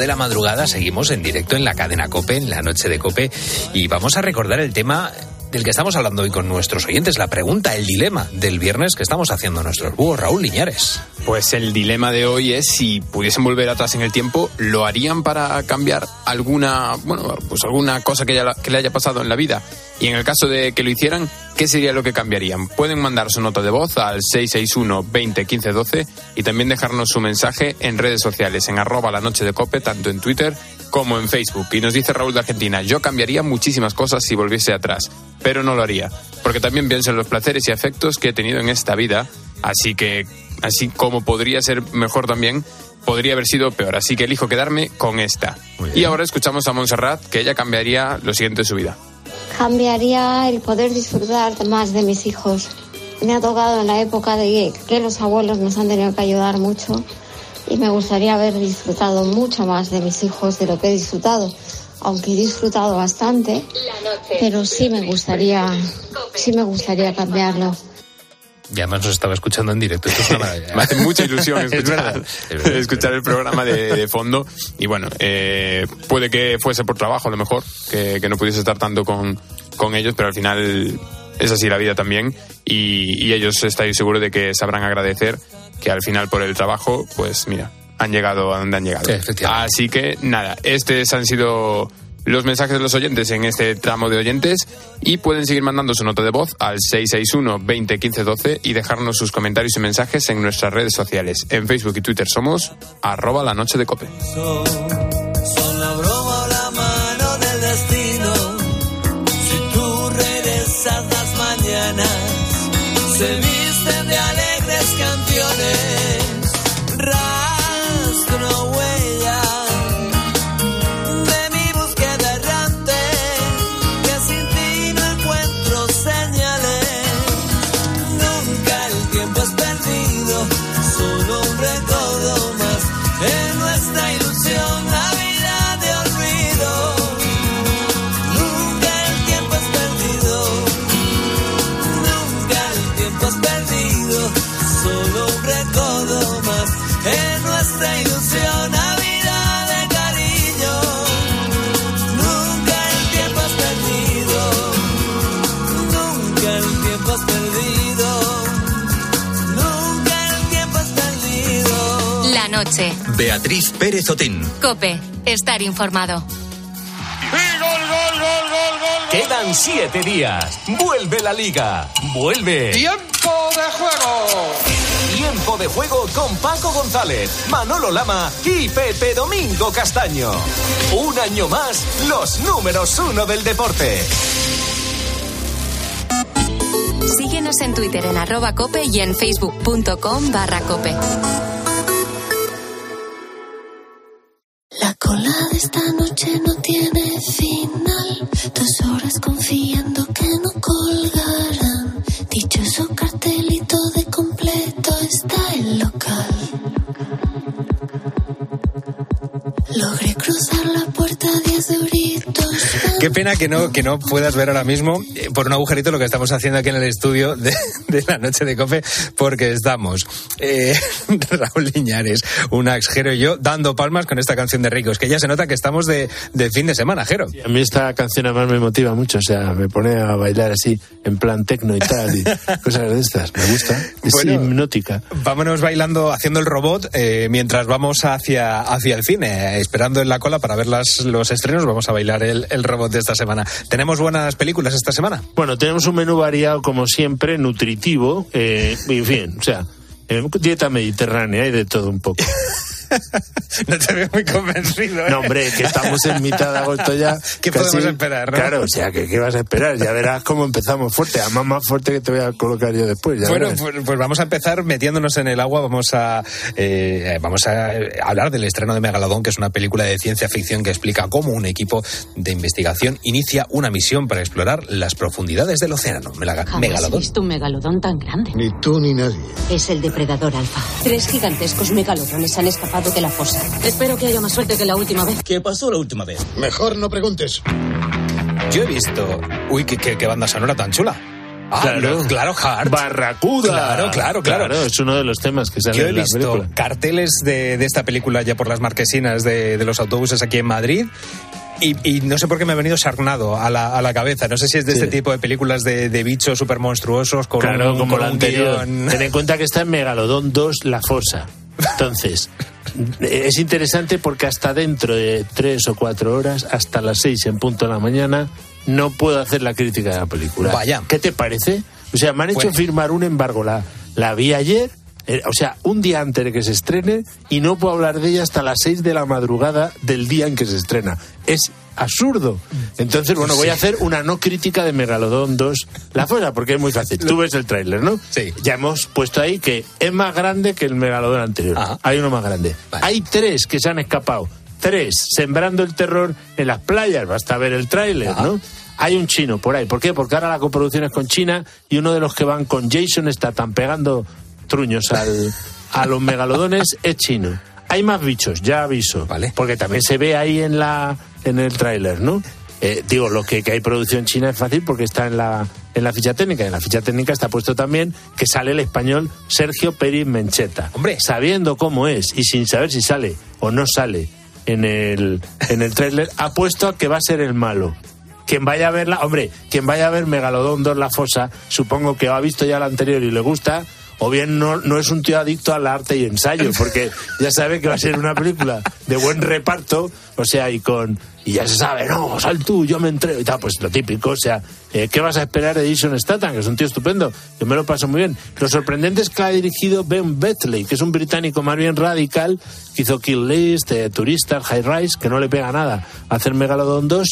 De la madrugada seguimos en directo en la cadena Cope, en la noche de Cope, y vamos a recordar el tema del que estamos hablando hoy con nuestros oyentes, la pregunta, el dilema del viernes que estamos haciendo nuestros búhos, Raúl Liñares. Pues el dilema de hoy es si pudiesen volver atrás en el tiempo, ¿lo harían para cambiar alguna, bueno, pues alguna cosa que, que le haya pasado en la vida? Y en el caso de que lo hicieran, ¿qué sería lo que cambiarían? Pueden mandar su nota de voz al 661 20 15 12 y también dejarnos su mensaje en redes sociales, en arroba la noche de cope, tanto en Twitter como en Facebook. Y nos dice Raúl de Argentina, yo cambiaría muchísimas cosas si volviese atrás, pero no lo haría, porque también pienso en los placeres y afectos que he tenido en esta vida, así que, así como podría ser mejor también, podría haber sido peor, así que elijo quedarme con esta. Y ahora escuchamos a Montserrat, que ella cambiaría lo siguiente de su vida. Cambiaría el poder disfrutar más de mis hijos. Me ha tocado en la época de que los abuelos nos han tenido que ayudar mucho y me gustaría haber disfrutado mucho más de mis hijos de lo que he disfrutado. Aunque he disfrutado bastante, pero sí me gustaría, sí me gustaría cambiarlo. Y además nos estaba escuchando en directo. Esto es una. Me hace mucha ilusión Es escuchar, verdad, es verdad. escuchar el programa de, de fondo. Y bueno, eh, puede que fuese por trabajo a lo mejor, que, que no pudiese estar tanto con, con ellos, pero al final es así la vida también. Y, y ellos estoy seguro de que sabrán agradecer que al final por el trabajo, pues mira, han llegado a donde han llegado. Sí. Así que nada, estos han sido los mensajes de los oyentes en este tramo de oyentes y pueden seguir mandando su nota de voz al 661 20 15 12 y dejarnos sus comentarios y mensajes en nuestras redes sociales. En Facebook y Twitter somos arroba la noche de cope. Beatriz Pérez Otín. Cope. Estar informado. Quedan siete días. Vuelve la liga. Vuelve. ¡Tiempo de juego! Tiempo de juego con Paco González, Manolo Lama y Pepe Domingo Castaño. Un año más, los números uno del deporte. Síguenos en Twitter en arroba cope y en facebook.com barra cope. La cola de esta noche no tiene final. Dos horas confiando euritos. Qué pena que no, que no puedas ver ahora mismo eh, por un agujerito lo que estamos haciendo aquí en el estudio de, de la noche de cope, porque estamos eh, Raúl Liñares, una Jero y yo dando palmas con esta canción de Ricos, que ya se nota que estamos de, de fin de semana, Jero. A mí esta canción además me motiva mucho, o sea, me pone a bailar así, en plan tecno y tal, y cosas de estas. Me gusta. Es Bueno. hipnótica. Vámonos bailando, haciendo el robot, eh, mientras vamos hacia, hacia el cine, esperando en la cola para ver las, los estrenos, vamos a bailar el, el robot de esta semana. ¿Tenemos buenas películas esta semana? Bueno, tenemos un menú variado, como siempre, nutritivo, eh, y en fin, o sea, dieta mediterránea, hay de todo un poco. no te veo muy convencido. ¿eh? No, hombre, que estamos en mitad de agosto ya. ¿Qué casi- podemos esperar, no? Claro, o sea, que ¿qué vas a esperar? Ya verás cómo empezamos fuerte. Además, más fuerte que te voy a colocar yo después. ya Bueno, pues, pues vamos a empezar metiéndonos en el agua. Vamos a eh, vamos a eh, hablar del estreno de Megalodón, que es una película de ciencia ficción que explica cómo un equipo de investigación inicia una misión para explorar las profundidades del océano. Melaga- Jamás he Megalodón. visto un megalodón tan grande. Ni tú ni nadie. Es el depredador alfa. Tres gigantescos megalodones han escapado de la fosa. Espero que haya más suerte que la última vez. ¿Qué pasó la última vez? Mejor no preguntes. Yo he visto. Uy, qué, qué- qué banda sonora tan chula. Ah, Claro. claro, Hart. Barracuda. Claro, claro, claro. es uno de los temas que sale Yo he en la visto película. carteles de, de esta película ya por las marquesinas de, de los autobuses aquí en Madrid. Y, y no sé por qué me ha venido Sarnado a la, a la cabeza. No sé si es de Sí. este tipo de películas de, de bichos super monstruosos con Claro, un, como con la anterior. guion. Ten en cuenta que está en Megalodón 2, La Fosa. Entonces, es interesante porque hasta dentro de tres o cuatro horas, hasta las seis en punto de la mañana, no puedo hacer la crítica de la película. Vaya. ¿Qué te parece? O sea, me han hecho Bueno. firmar un embargo. La, la vi ayer, eh, o sea, un día antes de que se estrene, y no puedo hablar de ella hasta las seis de la madrugada del día en que se estrena. Es absurdo. Entonces, bueno, voy a hacer una no crítica de Megalodón 2, la fuera, porque es muy fácil. Tú ves el tráiler, ¿no? Sí. Ya hemos puesto ahí que es más grande que el Megalodón anterior. Ajá. Hay uno más grande. Vale. Hay tres que se han escapado. Tres, sembrando el terror en las playas. Basta ver el tráiler. ¿no? Hay un chino por ahí. ¿Por qué? Porque ahora la coproducción es con China y uno de los que van con Jason está tan pegando truños al, a los megalodones es chino. Hay más bichos, ya aviso. Vale. Porque también se ve ahí en la en el tráiler, ¿no? Eh, digo, lo que, que hay producción china es fácil porque está en la, en la ficha técnica. En la ficha técnica está puesto también que sale el español Sergio Pérez Mencheta. Hombre. Sabiendo cómo es y sin saber si sale o no sale en el, en el tráiler, ha puesto a que va a ser el malo. Quien vaya a verla, hombre, quien vaya a ver Megalodón 2 La Fosa, supongo que ha visto ya la anterior y le gusta, o bien no, no es un tío adicto al arte y ensayo, porque ya sabe que va a ser una película de buen reparto, o sea, y con y ya se sabe, no, sal tú, yo me entrego y tal, pues lo típico, o sea, eh, ¿qué vas a esperar de Jason Statham, que es un tío estupendo, yo me lo paso muy bien. Lo sorprendente es que la ha dirigido Ben Betley, que es un británico más bien radical, que hizo Kill List, eh, Turistas, High Rise, que no le pega nada a hacer Megalodon 2,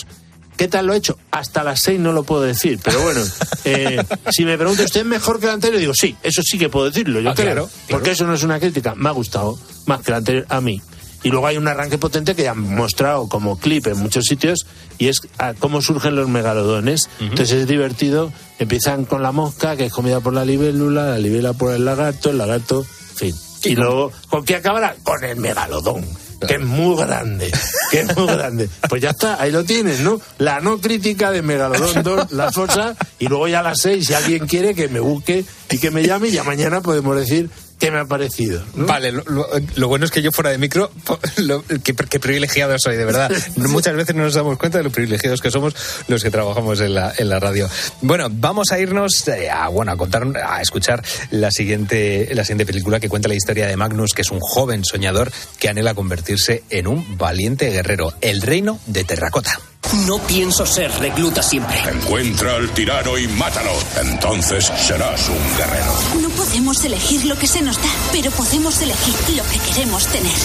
¿Qué tal lo he hecho? Hasta las seis no lo puedo decir, pero bueno, eh, si me pregunta usted es mejor que el anterior, digo sí, eso sí que puedo decirlo, yo Ah, creo, claro, claro. porque eso no es una crítica, me ha gustado más que el anterior a mí. Y luego hay un arranque potente que ya han mostrado como clip en muchos sitios y es ah, cómo surgen los megalodones. Entonces es divertido, empiezan con la mosca, que es comida por la libélula, la libélula por el lagarto, el lagarto, en fin. Y luego, ¿con qué acabará? Con el megalodón que es muy grande, que es muy grande. Pues ya está, ahí lo tienes, ¿no? La no crítica de Megalodón 2, la fosa, y luego ya a las seis, si alguien quiere que me busque y que me llame, ya mañana podemos decir qué me ha parecido. ¿no? Vale, lo, lo- lo bueno es que yo fuera de micro, lo- qué, qué privilegiado soy, de verdad. Muchas veces no nos damos cuenta de lo privilegiados que somos los que trabajamos en la, en la radio. Bueno, vamos a irnos eh, a, bueno, a contar, a escuchar la siguiente, la siguiente película que cuenta la historia de Magnus, que es un joven soñador que anhela convertirse en un valiente guerrero, el reino de Terracota. No pienso ser recluta siempre. Encuentra al tirano y mátalo. Entonces serás un guerrero. No podemos elegir lo que se nos da, pero podemos elegir lo que queremos tener.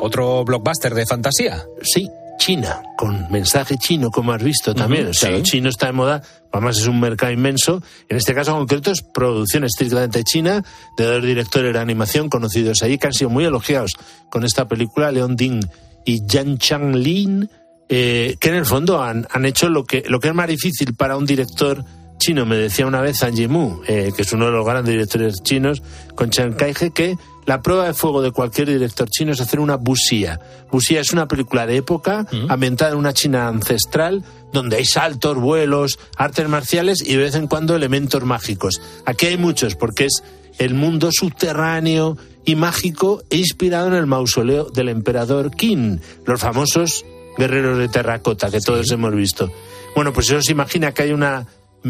Otro blockbuster de fantasía. Sí, China, con mensaje chino, como has visto también. O sea, sí. lo chino está de moda, además es un mercado inmenso. En este caso concreto es producción estrictamente china, de dos directores de animación conocidos allí, que han sido muy elogiados con esta película, Leon Ding y Yan Changlin, eh, que en el fondo han, han hecho lo que, lo que es más difícil para un director chino. Me decía una vez Zhang Yimou, eh, que es uno de los grandes directores chinos, con Chiang Kai-he, que la prueba de fuego de cualquier director chino es hacer una busía. Busía es una película de época ambientada en una China ancestral donde hay saltos, vuelos, artes marciales y de vez en cuando elementos mágicos. Aquí hay muchos porque es el mundo subterráneo y mágico e inspirado en el mausoleo del emperador Qin, los famosos guerreros de terracota que todos hemos visto. Bueno, pues eso se imagina que hay una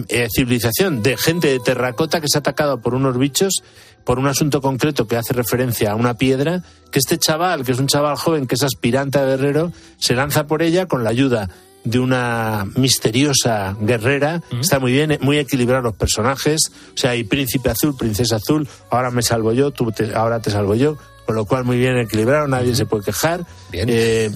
eh, civilización de gente de terracota que se ha atacado por unos bichos por un asunto concreto que hace referencia a una piedra, que este chaval, que es un chaval joven, que es aspirante a guerrero, se lanza por ella con la ayuda de una misteriosa guerrera. Está muy bien, muy equilibrados los personajes. O sea, hay príncipe azul, princesa azul, ahora me salvo yo, tú te- ahora te salvo yo. Con lo cual muy bien equilibrado, nadie se puede quejar. Eh,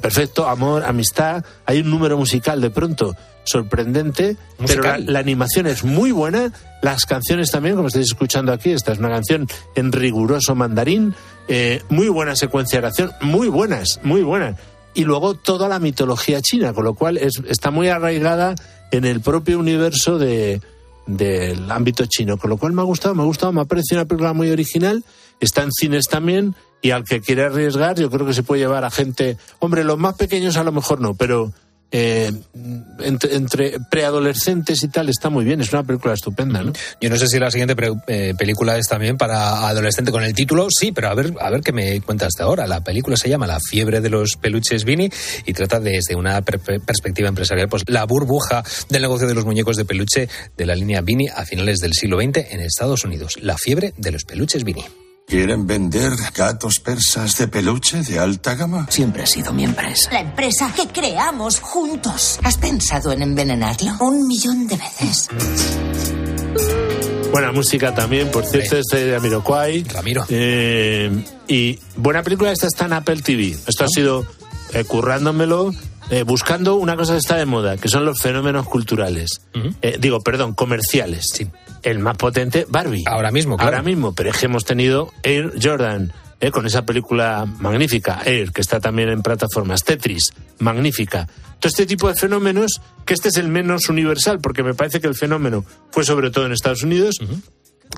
perfecto, amor, amistad. Hay un número musical de pronto sorprendente, pero la, animación es muy buena, las canciones también, como estáis escuchando aquí, esta es una canción en riguroso mandarín, eh, muy buena secuencia de acción, muy buenas, muy buenas. Y luego toda la mitología china, con lo cual es, está muy arraigada en el propio universo de, del ámbito chino, con lo cual me ha gustado, me ha gustado, me ha parecido una película muy original, está en cines también y al que quiere arriesgar yo creo que se puede llevar a gente, hombre, los más pequeños a lo mejor no, pero eh, entre, preadolescentes y tal está muy bien, es una película estupenda, ¿no? Yo no sé si la siguiente eh, película es también para adolescente con el título, sí, pero a ver, a ver qué me cuentas de ahora. La película se llama La fiebre de los peluches Vini y trata desde una perspectiva empresarial, pues la burbuja del negocio de los muñecos de peluche de la línea Vini a finales del siglo XX en Estados Unidos. La fiebre de los peluches Vini. ¿Quieren vender gatos persas de peluche de alta gama? Siempre ha sido mi empresa. La empresa que creamos juntos. ¿Has pensado en envenenarlo? Un millón de veces. Buena música también, por cierto, este de Amiroquai. Ramiro. Eh, y buena película, esta está en Apple TV. Esto ha sido eh, currándomelo, eh, buscando una cosa que está de moda, que son los fenómenos culturales. digo, perdón, comerciales. Sí el más potente, Barbie. Ahora mismo, claro. Ahora mismo, pero es que hemos tenido Air Jordan, eh, con esa película magnífica, Air, que está también en plataformas, Tetris, magnífica. Todo este tipo de fenómenos, que este es el menos universal, porque me parece que el fenómeno fue sobre todo en Estados Unidos,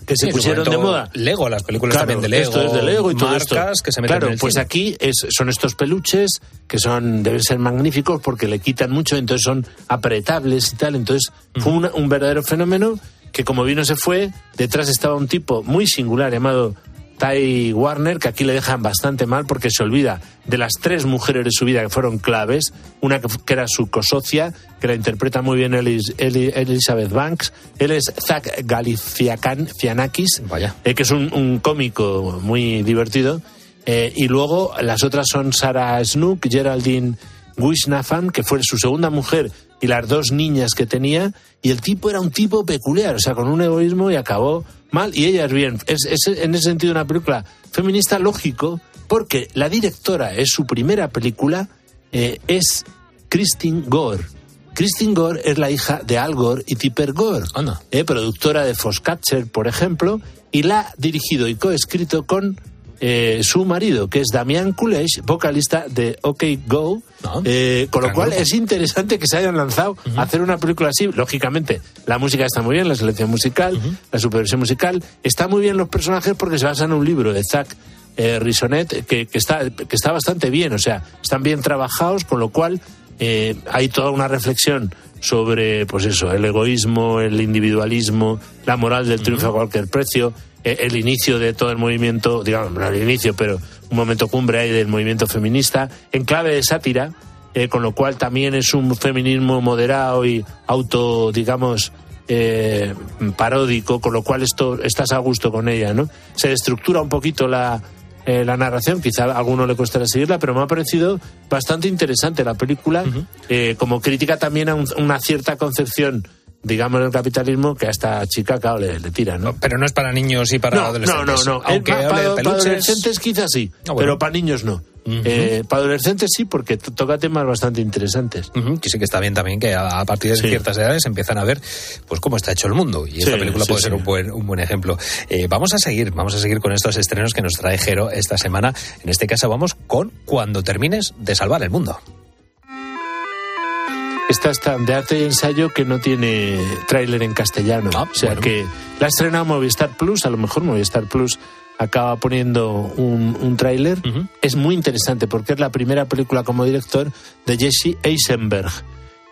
que se pusieron de moda. Lego, las películas también de Lego. Esto es de Lego y todo esto. que se meten Claro, en el pues cine. aquí es, son estos peluches que son deben ser magníficos porque le quitan mucho, entonces son apretables y tal. Entonces fue una- un verdadero fenómeno que como vino se fue, detrás estaba un tipo muy singular llamado Ty Warner, que aquí le dejan bastante mal porque se olvida de las tres mujeres de su vida que fueron claves, una que, era su cosocia, que la interpreta muy bien Elis- Eli- Elizabeth Banks, él es Zach Galifianakis, Vaya. eh, que es un, un cómico muy divertido, eh, y luego las otras son Sarah Snook, Geraldine Wishnafan, que fue su segunda mujer, y las dos niñas que tenía, y el tipo era un tipo peculiar, o sea, con un egoísmo y acabó mal, y ella es bien. Es, es en ese sentido una película feminista lógico, porque la directora es su primera película, eh, es Christine Gore. Christine Gore es la hija de Al Gore y Tipper Gore, eh, productora de Foxcatcher, por ejemplo, y la ha dirigido y coescrito con eh, su marido, que es Damián Kulesh, vocalista de OK Go, Ah, eh, con lo cual grupo. es interesante que se hayan lanzado a hacer una película así. Lógicamente, la música está muy bien, la selección musical, la supervisión musical, está muy bien los personajes porque se basan en un libro de Zach eh, Risonet que, que está, que está bastante bien, o sea, están bien trabajados, con lo cual eh, hay toda una reflexión sobre, pues eso, el egoísmo, el individualismo, la moral del triunfo a cualquier precio, el inicio de todo el movimiento, digamos, no el inicio, pero un momento cumbre ahí del movimiento feminista, en clave de sátira, eh, con lo cual también es un feminismo moderado y auto, digamos, eh, paródico, con lo cual esto estás a gusto con ella, ¿no? Se estructura un poquito la, eh, la narración, quizá a alguno le costará seguirla, pero me ha parecido bastante interesante la película, eh, como crítica también a un- una cierta concepción, digamos, del capitalismo que a esta chica, claro, le, le tira, ¿no? Pero no es para niños y para no, no, adolescentes. no, no. Aunque hable para, adolescentes quizás sí, Ah, bueno. pero para niños no. Eh, para adolescentes sí, porque to- toca temas bastante interesantes. Que sí que está bien también que a, a partir de Sí. ciertas edades empiezan a ver pues cómo está hecho el mundo y esta Sí, película sí, puede ser un buen un buen ejemplo Eh, vamos a seguir vamos a seguir con estos estrenos que nos trae Jero esta semana en este caso vamos con cuando termines de salvar el mundo Esta está de arte y ensayo que no tiene tráiler en castellano. Ah, o sea bueno. que la ha estrenado Movistar Plus, a lo mejor Movistar Plus acaba poniendo un, un tráiler. Es muy interesante porque es la primera película como director de Jesse Eisenberg,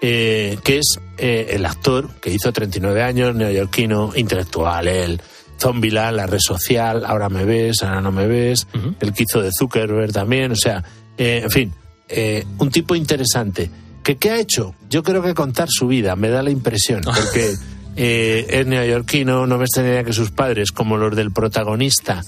eh, que es eh, el actor que hizo 39 años, neoyorquino, intelectual, él. Zombieland, la red social, ahora me ves, ahora no me ves, el que hizo de Zuckerberg también, o sea, eh, en fin, eh, un tipo interesante. ¿Que, ¿Qué ha hecho? Yo creo que contar su vida, me da la impresión, porque eh, es neoyorquino, no me extrañaría que sus padres, como los del protagonista,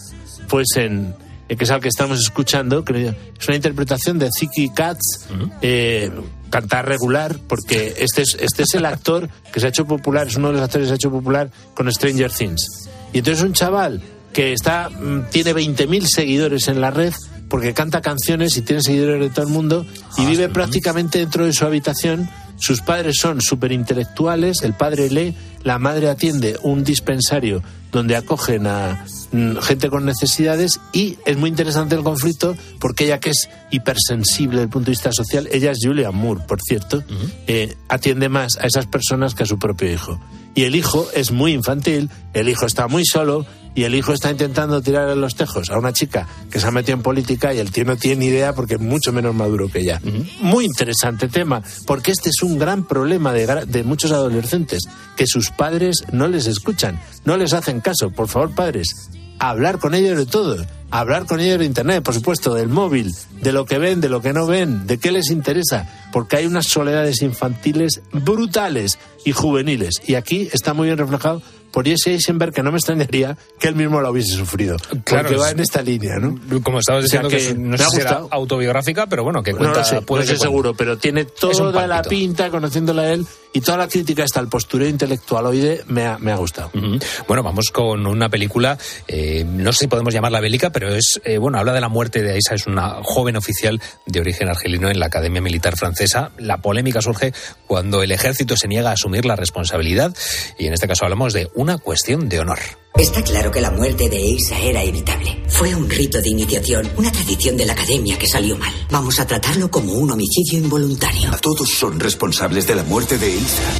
fuesen, eh, que es al que estamos escuchando, que es una interpretación de Ziki Katz, eh, cantar regular, porque este es, este es el actor que se ha hecho popular, es uno de los actores que se ha hecho popular con Stranger Things. Y entonces un chaval que está mm, tiene 20.000 seguidores en la red porque canta canciones y tiene seguidores de todo el mundo y vive prácticamente dentro de su habitación. Sus padres son súper intelectuales, el padre lee, la madre atiende un dispensario donde acogen a mm, gente con necesidades y es muy interesante el conflicto porque ella que es hipersensible desde el punto de vista social, ella es Julia Moore, por cierto, eh, atiende más a esas personas que a su propio hijo. Y el hijo es muy infantil, el hijo está muy solo y el hijo está intentando tirar en los tejos a una chica que se ha metido en política y el tío no tiene ni idea porque es mucho menos maduro que ella. Muy interesante tema, porque este es un gran problema de, de muchos adolescentes, que sus padres no les escuchan, no les hacen caso. Por favor, padres, hablar con ellos de todo. Hablar con ellos de Internet, por supuesto, del móvil, de lo que ven, de lo que no ven, de qué les interesa, porque hay unas soledades infantiles brutales y juveniles. Y aquí está muy bien reflejado por Jesse Eisenberg, que no me extrañaría que él mismo lo hubiese sufrido. Claro, porque va en esta línea, ¿no? Como estabas O sea diciendo, que, es- no sé si será autobiográfica, pero bueno, que No cuenta. lo sé, puede no que sé seguro, pero tiene toda la pinta, conociéndola a él, y toda la crítica hasta el postureo intelectualoide me ha, me ha gustado. Ujú. Bueno, vamos con una película, eh, no sé si podemos llamarla bélica, pero es, eh, bueno, habla de la muerte de Aisa, es una joven oficial de origen argelino en la Academia Militar Francesa. La polémica surge cuando el ejército se niega a asumir la responsabilidad y en este caso hablamos de una cuestión de honor. Está claro que la muerte de Eisa era evitable. Fue un rito de iniciación, una tradición de la academia que salió mal. Vamos a tratarlo como un homicidio involuntario. Todos son responsables de la muerte de Isa.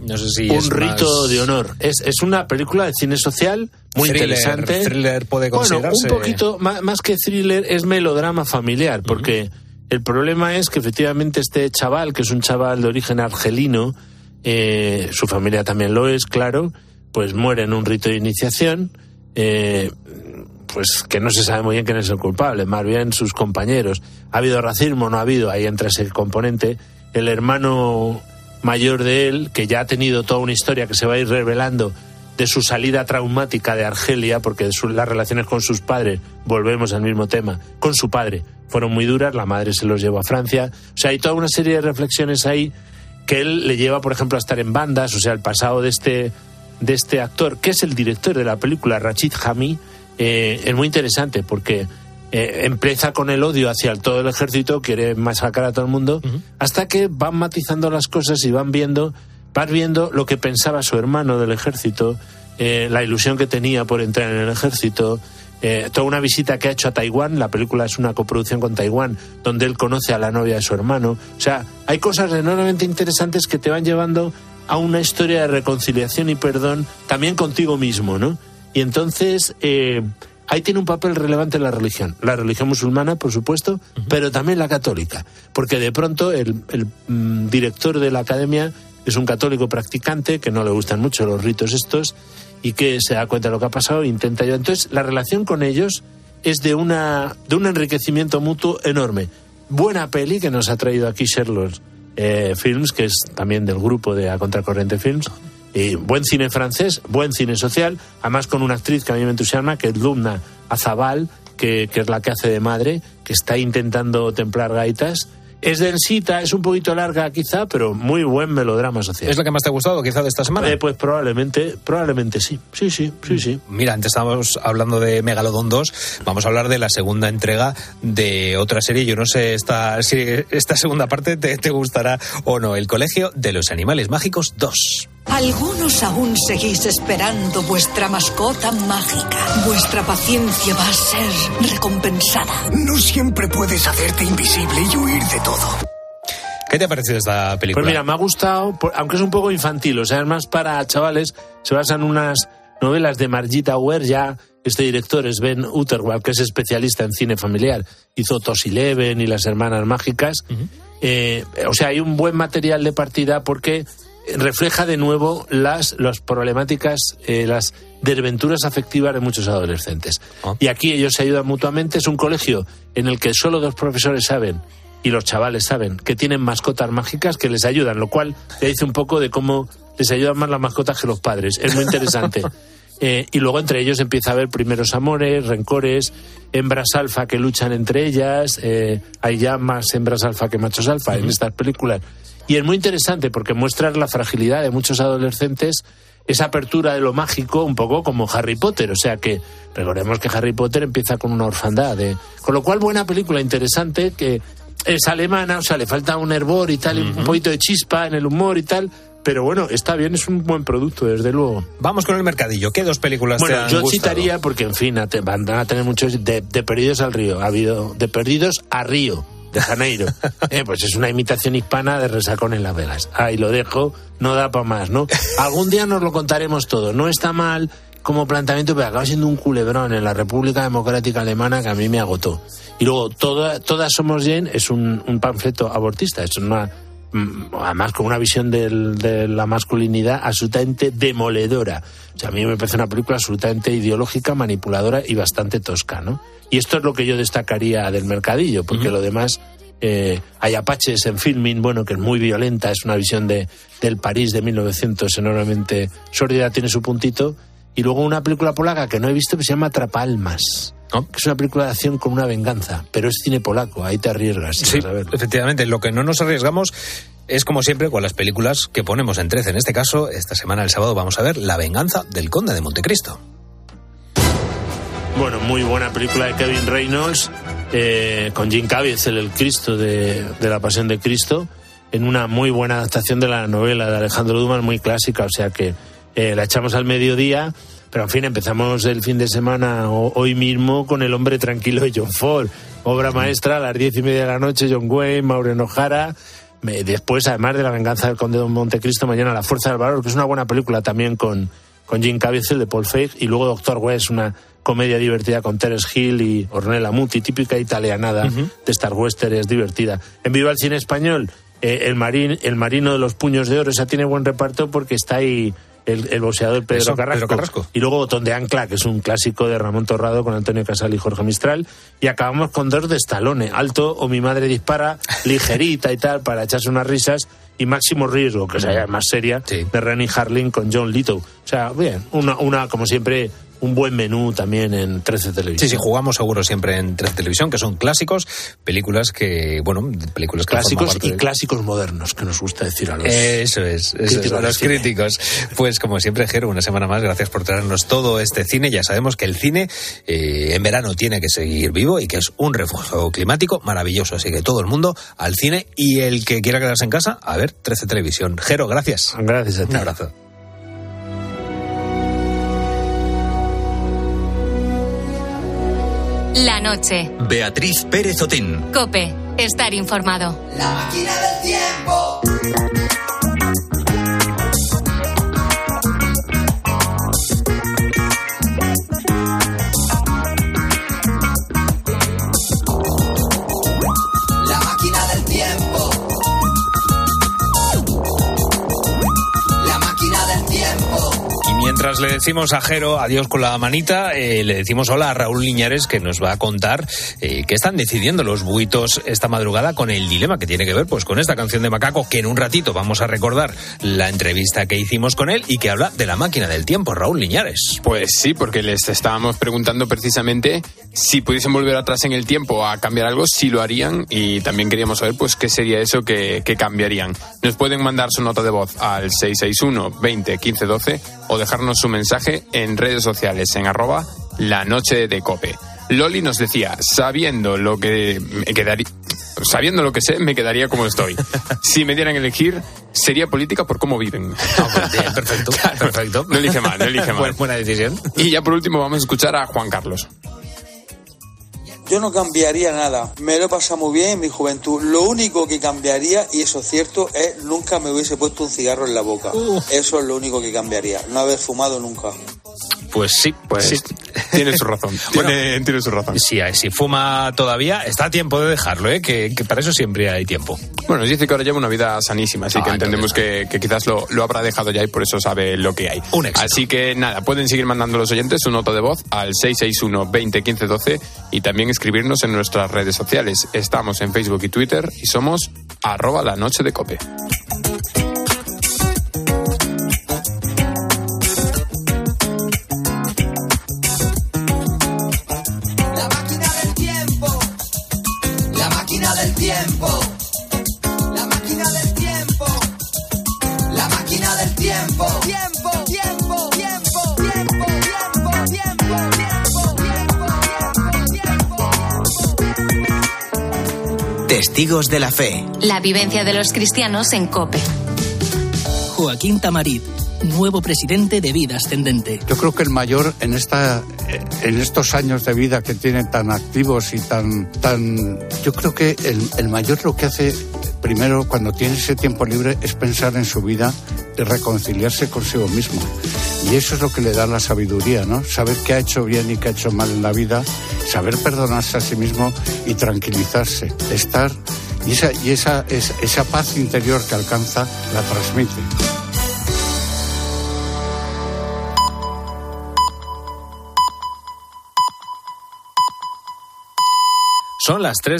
No sé si un es rito más- de honor. Es, es una película de cine social muy Thriller, interesante. thriller puede Bueno, un poquito, más, más que thriller, es melodrama familiar, porque el problema es que efectivamente este chaval, que es un chaval de origen argelino, eh, su familia también lo es, claro, pues muere en un rito de iniciación. eh, pues que no se sabe muy bien quién es el culpable, más bien sus compañeros. ¿Ha habido racismo? No ha habido, ahí entra ese componente. El hermano mayor de él, que ya ha tenido toda una historia que se va a ir revelando de su salida traumática de Argelia, porque las relaciones con sus padres, volvemos al mismo tema, con su padre, fueron muy duras, la madre se los llevó a Francia. O sea, hay toda una serie de reflexiones ahí que él le lleva, por ejemplo, a estar en bandas, o sea, el pasado de este, de este actor, que es el director de la película, Rachid Hami, eh, es muy interesante porque eh, empieza con el odio hacia el, todo el ejército, quiere masacrar a todo el mundo, hasta que van matizando las cosas y van viendo, vas viendo lo que pensaba su hermano del ejército, eh, la ilusión que tenía por entrar en el ejército, eh, toda una visita que ha hecho a Taiwán, la película es una coproducción con Taiwán, donde él conoce a la novia de su hermano. O sea, hay cosas enormemente interesantes que te van llevando a una historia de reconciliación y perdón también contigo mismo, ¿no? Y entonces eh, ahí tiene un papel relevante la religión. La religión musulmana, por supuesto, pero también la católica. Porque de pronto el, el, mm, director de la academia es un católico practicante que no le gustan mucho los ritos estos y que se da cuenta de lo que ha pasado e intenta ayudar. Entonces, la relación con ellos es de, una, de un enriquecimiento mutuo enorme. Buena peli que nos ha traído aquí Sherlock eh, Films, que es también del grupo de A Contracorriente Films. Y buen cine francés, buen cine social, además con una actriz que a mí me entusiasma, que es Lumna Azabal, que, que es la que hace de madre, que está intentando templar gaitas. Es densita, es un poquito larga quizá, pero muy buen melodrama social. ¿Es la que más te ha gustado quizá de esta semana? Eh, pues probablemente, probablemente sí. Sí, sí, sí, sí. Mira, antes estábamos hablando de Megalodon 2, vamos a hablar de la segunda entrega de otra serie. Yo no sé esta, si esta segunda parte te, te gustará o no. El Colegio de los Animales Mágicos 2. Algunos aún seguís esperando vuestra mascota mágica. Vuestra paciencia va a ser recompensada. No siempre puedes hacerte invisible y huir de todo. ¿Qué te ha parecido esta película? Pues mira, me ha gustado, aunque es un poco infantil, o sea, es más para chavales, se basan en unas novelas de Margita Ware, ya este director es Ben Utterwald, que es especialista en cine familiar, hizo Tos Eleven y Las Hermanas Mágicas, Eh, o sea, hay un buen material de partida porque refleja de nuevo las, las problemáticas, eh, las desventuras afectivas de muchos adolescentes. Y aquí ellos se ayudan mutuamente, es un colegio en el que solo dos profesores saben y los chavales saben que tienen mascotas mágicas que les ayudan, lo cual te dice un poco de cómo les ayudan más las mascotas que los padres. Es muy interesante. Eh, y luego entre ellos empieza a haber primeros amores, rencores, hembras alfa que luchan entre ellas. eh, hay ya más hembras alfa que machos alfa en estas películas. Y es muy interesante porque muestra la fragilidad de muchos adolescentes esa apertura de lo mágico, un poco como Harry Potter. O sea que recordemos que Harry Potter empieza con una orfandad. ¿eh? Con lo cual, buena película, interesante, que es alemana, o sea, le falta un hervor y tal, y un poquito de chispa en el humor y tal. Pero bueno, está bien, es un buen producto, desde luego. Vamos con el mercadillo. ¿Qué dos películas te Bueno, han yo gustado? citaría, porque en fin, te- van a tener muchos de, de Perdidos al Río. Ha habido de Perdidos a Río, de Janeiro. Eh, pues es una imitación hispana de Resacón en Las Vegas. Ahí lo dejo, no da para más, ¿no? Algún día nos lo contaremos todo. No está mal como planteamiento, pero acaba siendo un culebrón en la República Democrática Alemana que a mí me agotó. Y luego, toda, Todas Somos Jen es un, un panfleto abortista, es una además con una visión del- de la masculinidad absolutamente demoledora. O sea, a mí me parece una película absolutamente ideológica, manipuladora y bastante tosca, ¿no? Y esto es lo que yo destacaría del mercadillo, porque lo demás... eh, hay Apaches en filming, bueno, que es muy violenta, es una visión de, del París de 1900 enormemente sórdida, tiene su puntito. Y luego una película polaca que no he visto que se llama Trapalmas, es una película de acción con una venganza, pero es cine polaco, ahí te arriesgas. Sí, efectivamente. Lo que no nos arriesgamos es, como siempre, con las películas que ponemos en 13. En este caso, esta semana, el sábado, vamos a ver La venganza del conde de Montecristo. Bueno, muy buena película de Kevin Reynolds, eh, con Jim Caviezel, el Cristo de, de la Pasión de Cristo, en una muy buena adaptación de la novela de Alejandro Dumas, muy clásica, o sea que eh, la echamos al mediodía, pero en fin, empezamos el fin de semana o- hoy mismo con El hombre tranquilo de John Ford, obra maestra a las diez y media de la noche, John Wayne, Maureen O'Hara, después, además de La venganza del conde de Montecristo, mañana La fuerza del valor, que es una buena película también con, con Jim Caviezel de Paul Feig, y luego Doctor West, una comedia divertida con Terence Hill y Ornella Muti, típica italianada de Star Western, es divertida. En Viva el Cine Español, eh, el, marín, el Marino de los Puños de Oro, esa tiene buen reparto porque está ahí el, el boxeador Pedro, Eso, Carrasco. Pedro Carrasco. Y luego Botón de Ancla, que es un clásico de Ramón Torrado con Antonio Casal y Jorge Mistral. Y acabamos con dos de Stallone, Alto o Mi Madre Dispara, ligerita y tal, para echarse unas risas. Y Máximo Riesgo, que es más seria, de Rennie Harlin con John Lithgow. O sea, bien, una, una, como siempre, un buen menú también en 13 Televisión. Sí, sí, jugamos seguro siempre en 13 Televisión, que son clásicos, películas que, bueno, películas que Clásicos parte y de- clásicos modernos, que nos gusta decir a los Eso es, eso es, críticos a los críticos. Pues como siempre, Jero, una semana más, gracias por traernos todo este cine. Ya sabemos que el cine eh, en verano tiene que seguir vivo y que es un refugio climático maravilloso. Así que todo el mundo al cine y el que quiera quedarse en casa, a ver, 13 Televisión. Jero, gracias. Gracias a ti. Un abrazo. La noche. Beatriz Pérez Otín. Cope. Estar informado. La máquina del tiempo. Mientras le decimos a Jero adiós con la manita, eh, le decimos hola a Raúl Liñares que nos va a contar eh, qué están decidiendo los buitos esta madrugada con el dilema que tiene que ver pues con esta canción de Macaco que en un ratito vamos a recordar la entrevista que hicimos con él y que habla de la máquina del tiempo, Raúl Liñares. Pues sí, porque les estábamos preguntando precisamente si pudiesen volver atrás en el tiempo a cambiar algo, si lo harían y también queríamos saber pues qué sería eso que, que cambiarían. Nos pueden mandar su nota de voz al 661 20 15 12 o dejarnos su mensaje en redes sociales en arroba la noche de cope. Loli nos decía, sabiendo lo que me quedaría, sabiendo lo que sé, me quedaría como estoy. Si me dieran a elegir, sería política por cómo viven. perfecto, perfecto. No elige mal, no elige mal. Buena decisión. Y ya por último vamos a escuchar a Juan Carlos. Yo no cambiaría nada. Me lo he pasado muy bien en mi juventud. Lo único que cambiaría, y eso es cierto, es nunca me hubiese puesto un cigarro en la boca. Eso es lo único que cambiaría. No haber fumado nunca. Pues sí, pues sí. Tiene su razón. Tiene, tiene su razón. Si, si fuma todavía, está a tiempo de dejarlo, ¿eh? que, que para eso siempre hay tiempo. Bueno, nos dice que ahora lleva una vida sanísima, así Ah, que entendemos que, que quizás lo, lo habrá dejado ya y por eso sabe lo que hay. Un éxito. Así que nada, pueden seguir mandando los oyentes su nota de voz al 661 20 15 12 y también escribirnos en nuestras redes sociales. Estamos en Facebook y Twitter y somos arroba la noche de cope. Testigos de la fe. La vivencia de los cristianos en Cope. Joaquín Tamarit, nuevo presidente de Vida Ascendente. Yo creo que el mayor en esta eh, en estos años de vida que tiene tan activos y tan tan yo creo que el, el mayor lo que hace primero cuando tiene ese tiempo libre es pensar en su vida y reconciliarse consigo mismo. Y eso es lo que le da la sabiduría, ¿no? Saber qué ha hecho bien y qué ha hecho mal en la vida, saber perdonarse a sí mismo y tranquilizarse, estar y esa, y esa, esa, paz interior que alcanza la transmite. Son las 3